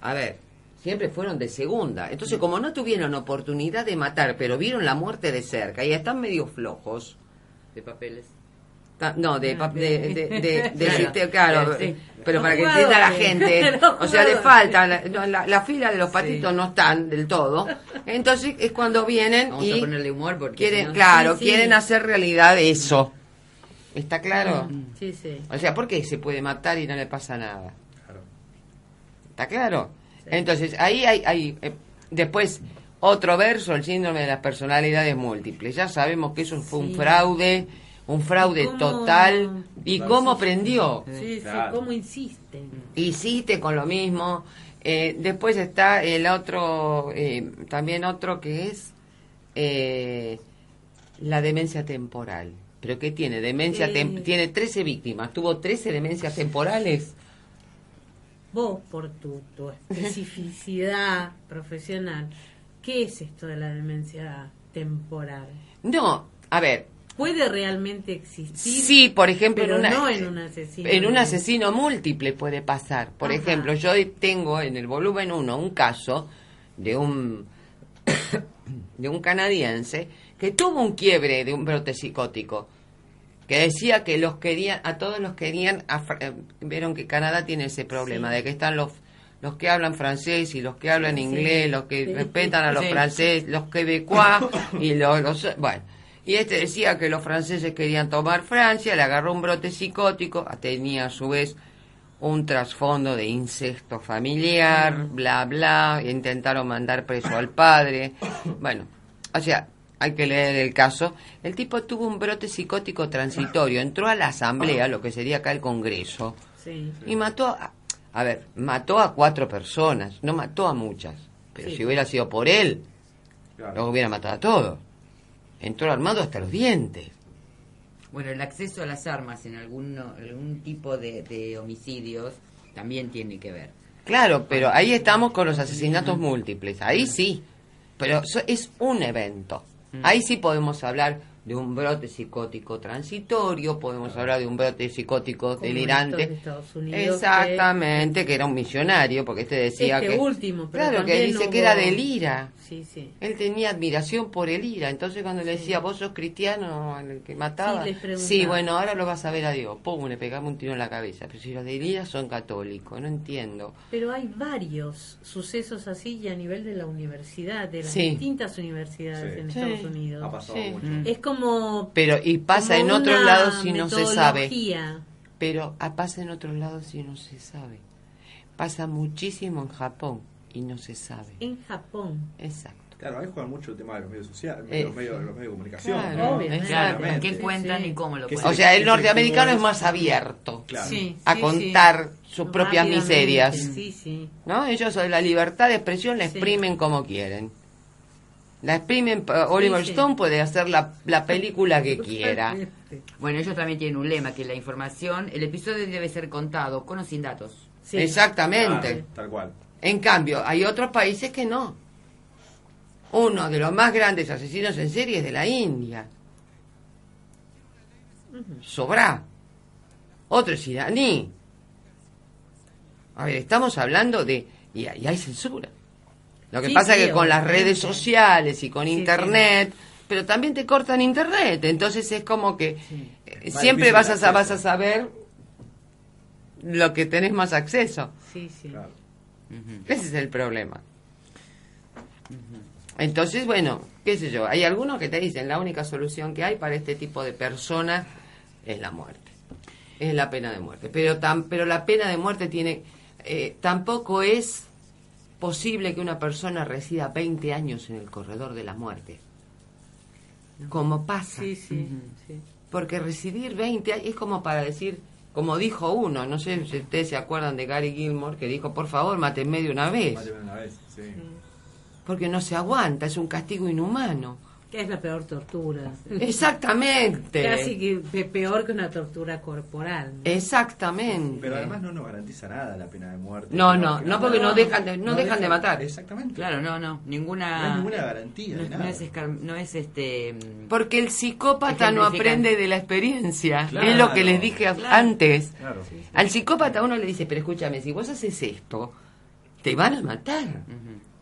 A ver, siempre fueron de segunda. Entonces, como no tuvieron oportunidad de matar, pero vieron la muerte de cerca y están medio flojos, De papeles. No, de, de, de, de, de Claro. sistema, claro, Sí. pero para que entienda la gente, <laughs> o sea, le falta, la, no, la, la fila de los patitos no están del todo, entonces es cuando vienen Vamos y a ponerle humor porque quieren, si no- claro, Sí, sí. quieren hacer realidad eso. ¿Está claro? Sí, sí. O sea, ¿por qué se puede matar y no le pasa nada? Claro. ¿Está claro? Sí. Entonces, ahí hay, hay eh, después otro verso, el síndrome de las personalidades múltiples. Ya sabemos que eso fue un Sí. fraude, un fraude ¿Y cómo- total. ¿Y Claro. cómo prendió? Sí, sí, Claro. cómo insisten. Hiciste con lo mismo. Eh, después está el otro, eh, también otro que es eh, la demencia temporal. ¿Pero qué tiene? Demencia Eh. tem- tiene 13 víctimas. ¿Tuvo 13 demencias temporales? Vos, por tu, tu especificidad <laughs> profesional, ¿qué es esto de la demencia temporal? No, a ver, ¿Puede realmente existir? Sí, por ejemplo, pero en, una- no en un asesino. en un asesino múltiple puede pasar. Por Ajá. ejemplo, yo tengo en el volumen 1 un caso de un <coughs> de un canadiense que tuvo un quiebre de un brote psicótico que decía que los querían a todos los querían a eh, vieron que Canadá tiene ese problema Sí. de que están los los que hablan francés y los que hablan Sí. inglés, los que respetan a los franceses, los quebecois y los, los bueno. Y este decía que los franceses querían tomar Francia, le agarró un brote psicótico, tenía a su vez un trasfondo de incesto familiar, bla, bla, intentaron mandar preso al padre. Bueno, o sea, hay que leer el caso. El tipo tuvo un brote psicótico transitorio, entró a la asamblea, lo que sería acá el Congreso, Sí. y mató a, a ver, mató a cuatro personas, no mató a muchas, pero Sí. si hubiera sido por él, Claro. los hubiera matado a todos. Entró armado hasta los dientes. Bueno, el acceso a las armas en algún, algún tipo de, de homicidios también tiene que ver. Claro, pero ahí estamos con los asesinatos múltiples. Ahí sí. Pero eso es un evento. Ahí sí podemos hablar de un brote psicótico transitorio, podemos hablar de un brote psicótico Como delirante. de Estados Unidos, Exactamente, que... era un millonario, porque este decía Este que... último, pero claro, que dice que era del IRA. Sí, sí. Él tenía admiración por el IRA, entonces cuando le decía, vos sos cristiano, el que mataba, Sí, bueno, ahora lo vas a ver a Dios, pum, le pegamos un tiro en la cabeza, pero si los del IRA son católicos, no entiendo. Pero hay varios sucesos así y a nivel de la universidad, de las Sí. distintas universidades Sí. en Sí. Estados Unidos. Ha pasado Sí. mucho. Es como Pero, y pasa en otros lados si no se sabe. Pero ah, pasa en otros lados si no se sabe. Pasa muchísimo en Japón y no se sabe. En Japón. Exacto. Claro, ahí juega mucho el tema de los medios sociales, Eh, los, medios, los medios de comunicación. claro, ¿no? Obviamente. Claro, Claramente. qué cuentan Sí. y cómo lo cuentan. O sea, el norteamericano es más abierto Claro. Sí, a sí, contar sí. sus propias miserias. Sí, sí. ¿No? Ellos sobre la libertad de expresión la Sí. exprimen como quieren. La exprimen, pa- Oliver sí. Stone puede hacer la, la película que quiera. Bueno, ellos también tienen un lema, que la información, el episodio debe ser contado con o sin datos. Sí. Exactamente. Claro, tal cual. En cambio, hay otros países que no. Uno de los más grandes asesinos en serie es de la India. Sobra. Otro es iraní. A ver, estamos hablando de... Y, y hay censura. Lo que Sí, pasa sí, es que con las redes sociales y con Sí, internet, pero también te cortan internet. Entonces es como que eh, siempre vas a, vas a saber lo que tenés más acceso. Sí, sí. Claro. Ese es el problema. Entonces, bueno, qué sé yo, hay algunos que te dicen la única solución que hay para este tipo de personas es la muerte. Es la pena de muerte. Pero, tan, pero la pena de muerte tiene... eh, tampoco es posible que una persona resida 20 años en el corredor de la muerte. Como pasa. Sí, sí, sí. Porque residir 20 años es como para decir, como dijo uno, no sé si ustedes se acuerdan de Gary Gilmore, que dijo, por favor, mátenme de una vez. Una vez, sí. Porque no se aguanta, es un castigo inhumano. Que es la peor tortura. Exactamente. Casi que pe- peor que una tortura corporal. ¿no? Exactamente. Pero además no nos garantiza nada la pena de muerte. No, no, no, porque no dejan de- no dejan de matar. Exactamente. Claro, no, no, ninguna... No hay ninguna garantía No, de no nada. es, escar- no es este... Porque el psicópata no aprende de la experiencia. Claro. es lo que les dije Claro. antes. Claro. Al psicópata uno le dice, pero escúchame, si vos haces esto, te van a matar.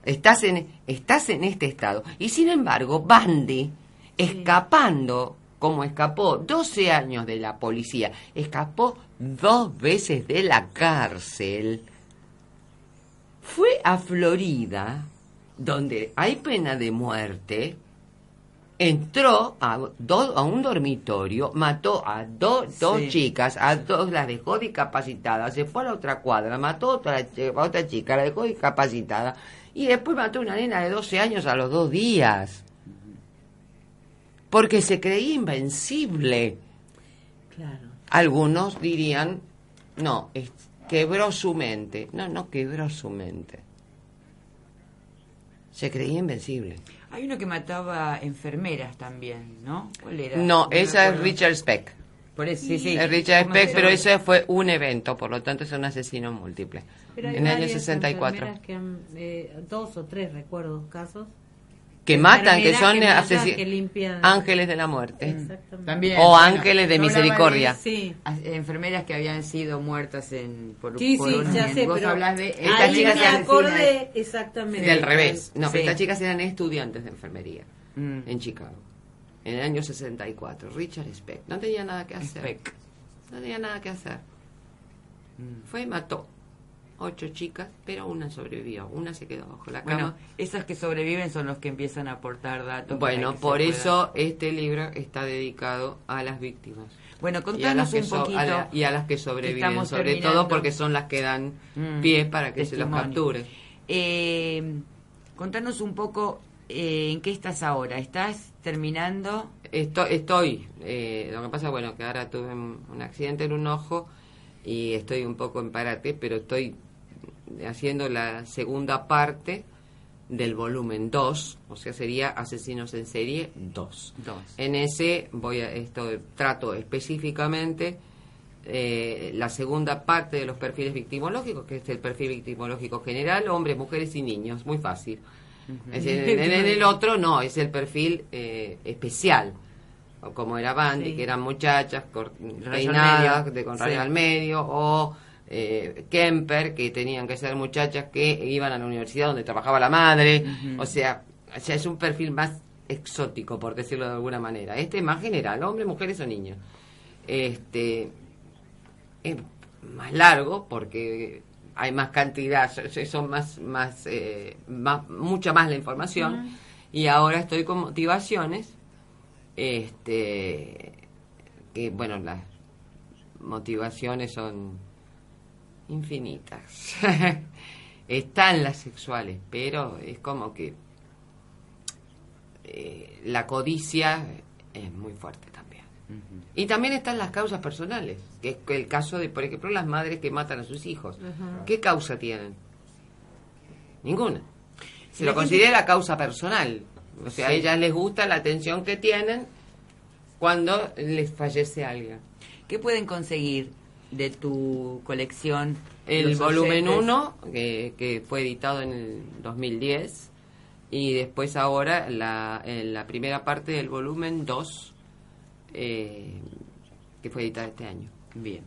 Estás en, estás en este estado. Y sin embargo, Bandi, escapando, como escapó 12 años de la policía, escapó dos veces de la cárcel, fue a Florida, donde hay pena de muerte, entró a, do- a un dormitorio, mató a do- dos Sí. chicas, a dos las dejó discapacitadas, se fue a la otra cuadra, mató a otra, a otra chica, la dejó discapacitada, y después mató a una nena de 12 años a los dos días. Porque se creía invencible. Claro. Algunos dirían, no, es- quebró su mente. No, no quebró su mente. Se creía invencible. Hay uno que mataba enfermeras también, ¿no? ¿Cuál era? No, me esa es. Richard Speck. Por eso, sí, sí. Es Richard ¿Cómo Speck, pero ese fue un evento, por lo tanto es un asesino múltiple. Pero hay en el año varias 64. enfermeras Que han, eh, dos o tres recuerdo casos. Que matan, que son que matan, asesi- que limpian. ángeles de la muerte. Exactamente. También, O bueno, ángeles de yo hablaba misericordia. Sí. a- enfermeras que habían sido muertas en por, Sí, por sí, un- ya sé, vos pero hablás de Estas ahí chicas me acordé exactamente. Del revés. No, Sí. estas chicas eran estudiantes de enfermería Mm. en Chicago. En el año 64. Richard Speck. No tenía nada que hacer. Speck. No tenía nada que hacer. Fue y mató ocho chicas, pero una sobrevivió. Una se quedó bajo la Bueno, cama. esas que sobreviven son los que empiezan a aportar datos. Bueno, por pueda- eso este libro está dedicado a las víctimas. Bueno, Y a, contanos las que un so- poquito. a la- y a las que sobreviven, Estamos sobre terminando. todo porque son las que dan Mm, pie para que se los capture. Eh, contanos un poco eh, en qué estás ahora. ¿Estás terminando? Esto- estoy, eh, lo que pasa, bueno, que ahora tuve un, accidente en un ojo y estoy un poco en parate, pero estoy haciendo la segunda parte del volumen 2, o sea, sería Asesinos en Serie 2. Dos. En ese voy a esto trato específicamente eh, la segunda parte de los perfiles victimológicos, que es el perfil victimológico general, hombres, mujeres y niños, muy fácil. Es decir, en, en el otro no, es el perfil eh, especial, o como era Bandy, Sí. que eran muchachas medio. de con Sí. al medio, o eh, Kemper, que tenían que ser muchachas que iban a la universidad donde trabajaba la madre, o sea, o sea, es un perfil más exótico, por decirlo de alguna manera. Este es más general, hombres, mujeres o niños. Este es más largo porque hay más cantidad, so- son más, más, eh, más mucha más la información. Y ahora estoy con motivaciones, este, que bueno, las motivaciones son infinitas. <laughs> Están las sexuales, pero es como que eh, la codicia es muy fuerte Y también están las causas personales, que es el caso de, por ejemplo, las madres que matan a sus hijos. ¿Qué causa tienen? Ninguna. Se lo considera la causa personal. O sea, Sí. a ellas les gusta la atención que tienen cuando les fallece alguien. ¿Qué pueden conseguir de tu colección? El volumen oyentes? 1, que, que fue editado en el 2010, y después ahora la, en la primera parte del volumen 2, eh, que fue editada este año. Bien.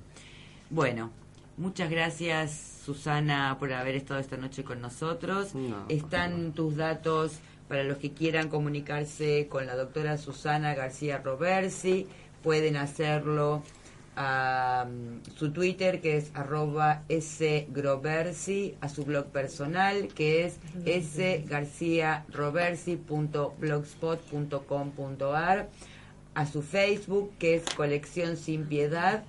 Bueno, muchas gracias Susana por haber estado esta noche con nosotros. No, Están tus datos para los que quieran comunicarse con la doctora Susana García Roversi. Pueden hacerlo a mm, su Twitter que es arroba sgroversi, a su blog personal que es sgarciaroversi.blogspot.com.ar, a su Facebook que es Colección Sin Piedad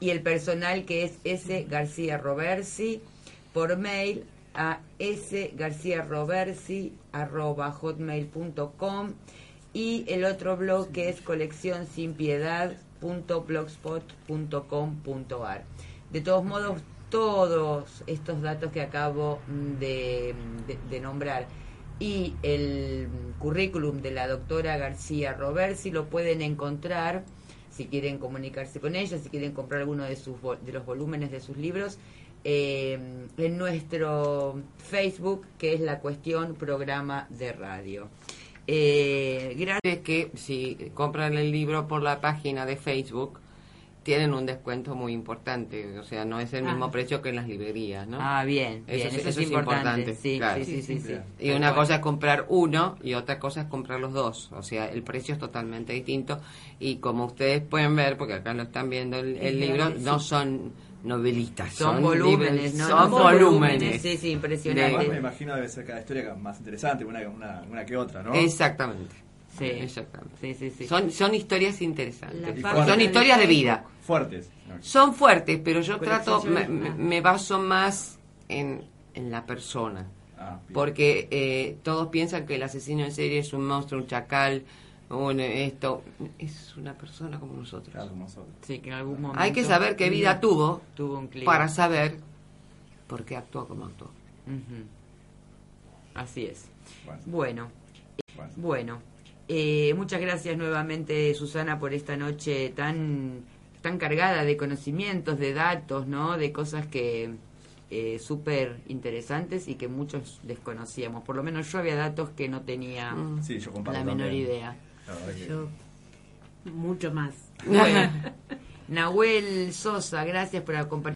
y el personal que es S. García Roversi por mail a sgarciaroversi.hotmail.com y el otro blog que es coleccionsinpiedad.blogspot.com.ar. De todos modos, todos estos datos que acabo de nombrar y el currículum de la doctora García Roversi lo pueden encontrar si quieren comunicarse con ella, si quieren comprar alguno de, sus, de los volúmenes de sus libros, eh, en nuestro Facebook, que es la cuestión programa de radio. Eh, gracias. Que si compran el libro por la página de Facebook, tienen un descuento muy importante. O sea, no es el Ah. mismo precio que en las librerías, ¿no? Ah, bien, Eso bien, es- eso, eso es es importante. importante, Sí, claro. sí, sí, sí, sí. Y una cosa es comprar uno y otra cosa es comprar los dos. O sea, el precio es totalmente distinto. Y como ustedes pueden ver, porque acá lo están viendo el, libro, no son novelistas, Son, son, volúmenes. Son volúmenes. Sí, sí, Además, me impresionante. imagino debe ser cada historia más interesante, una, una, una que otra, ¿no? Exactamente. Sí. Exactamente. Sí, sí, sí. Son, son historias interesantes. Son historias de vida. Fuertes. Son fuertes, pero yo trato, me, baso más en, en la persona. Ah. Porque eh, todos piensan que el asesino en serie es un monstruo, un chacal, un esto. Es una persona como nosotros. Claro, como nosotros. Sí, que en algún momento Hay que saber qué vida tuvo tuvo un para saber por qué actuó como actuó. Así es. Bueno, Bueno, bueno. Eh, muchas gracias nuevamente, Susana, por esta noche tan, tan cargada de conocimientos, de datos, ¿no? De cosas que eh, súper interesantes y que muchos desconocíamos. Por lo menos yo había datos que no tenía Mm. Sí, yo comparto la menor también. idea. La verdad que- Yo, mucho más. Bueno, <laughs> Nahuel Sosa, gracias por acompañarnos.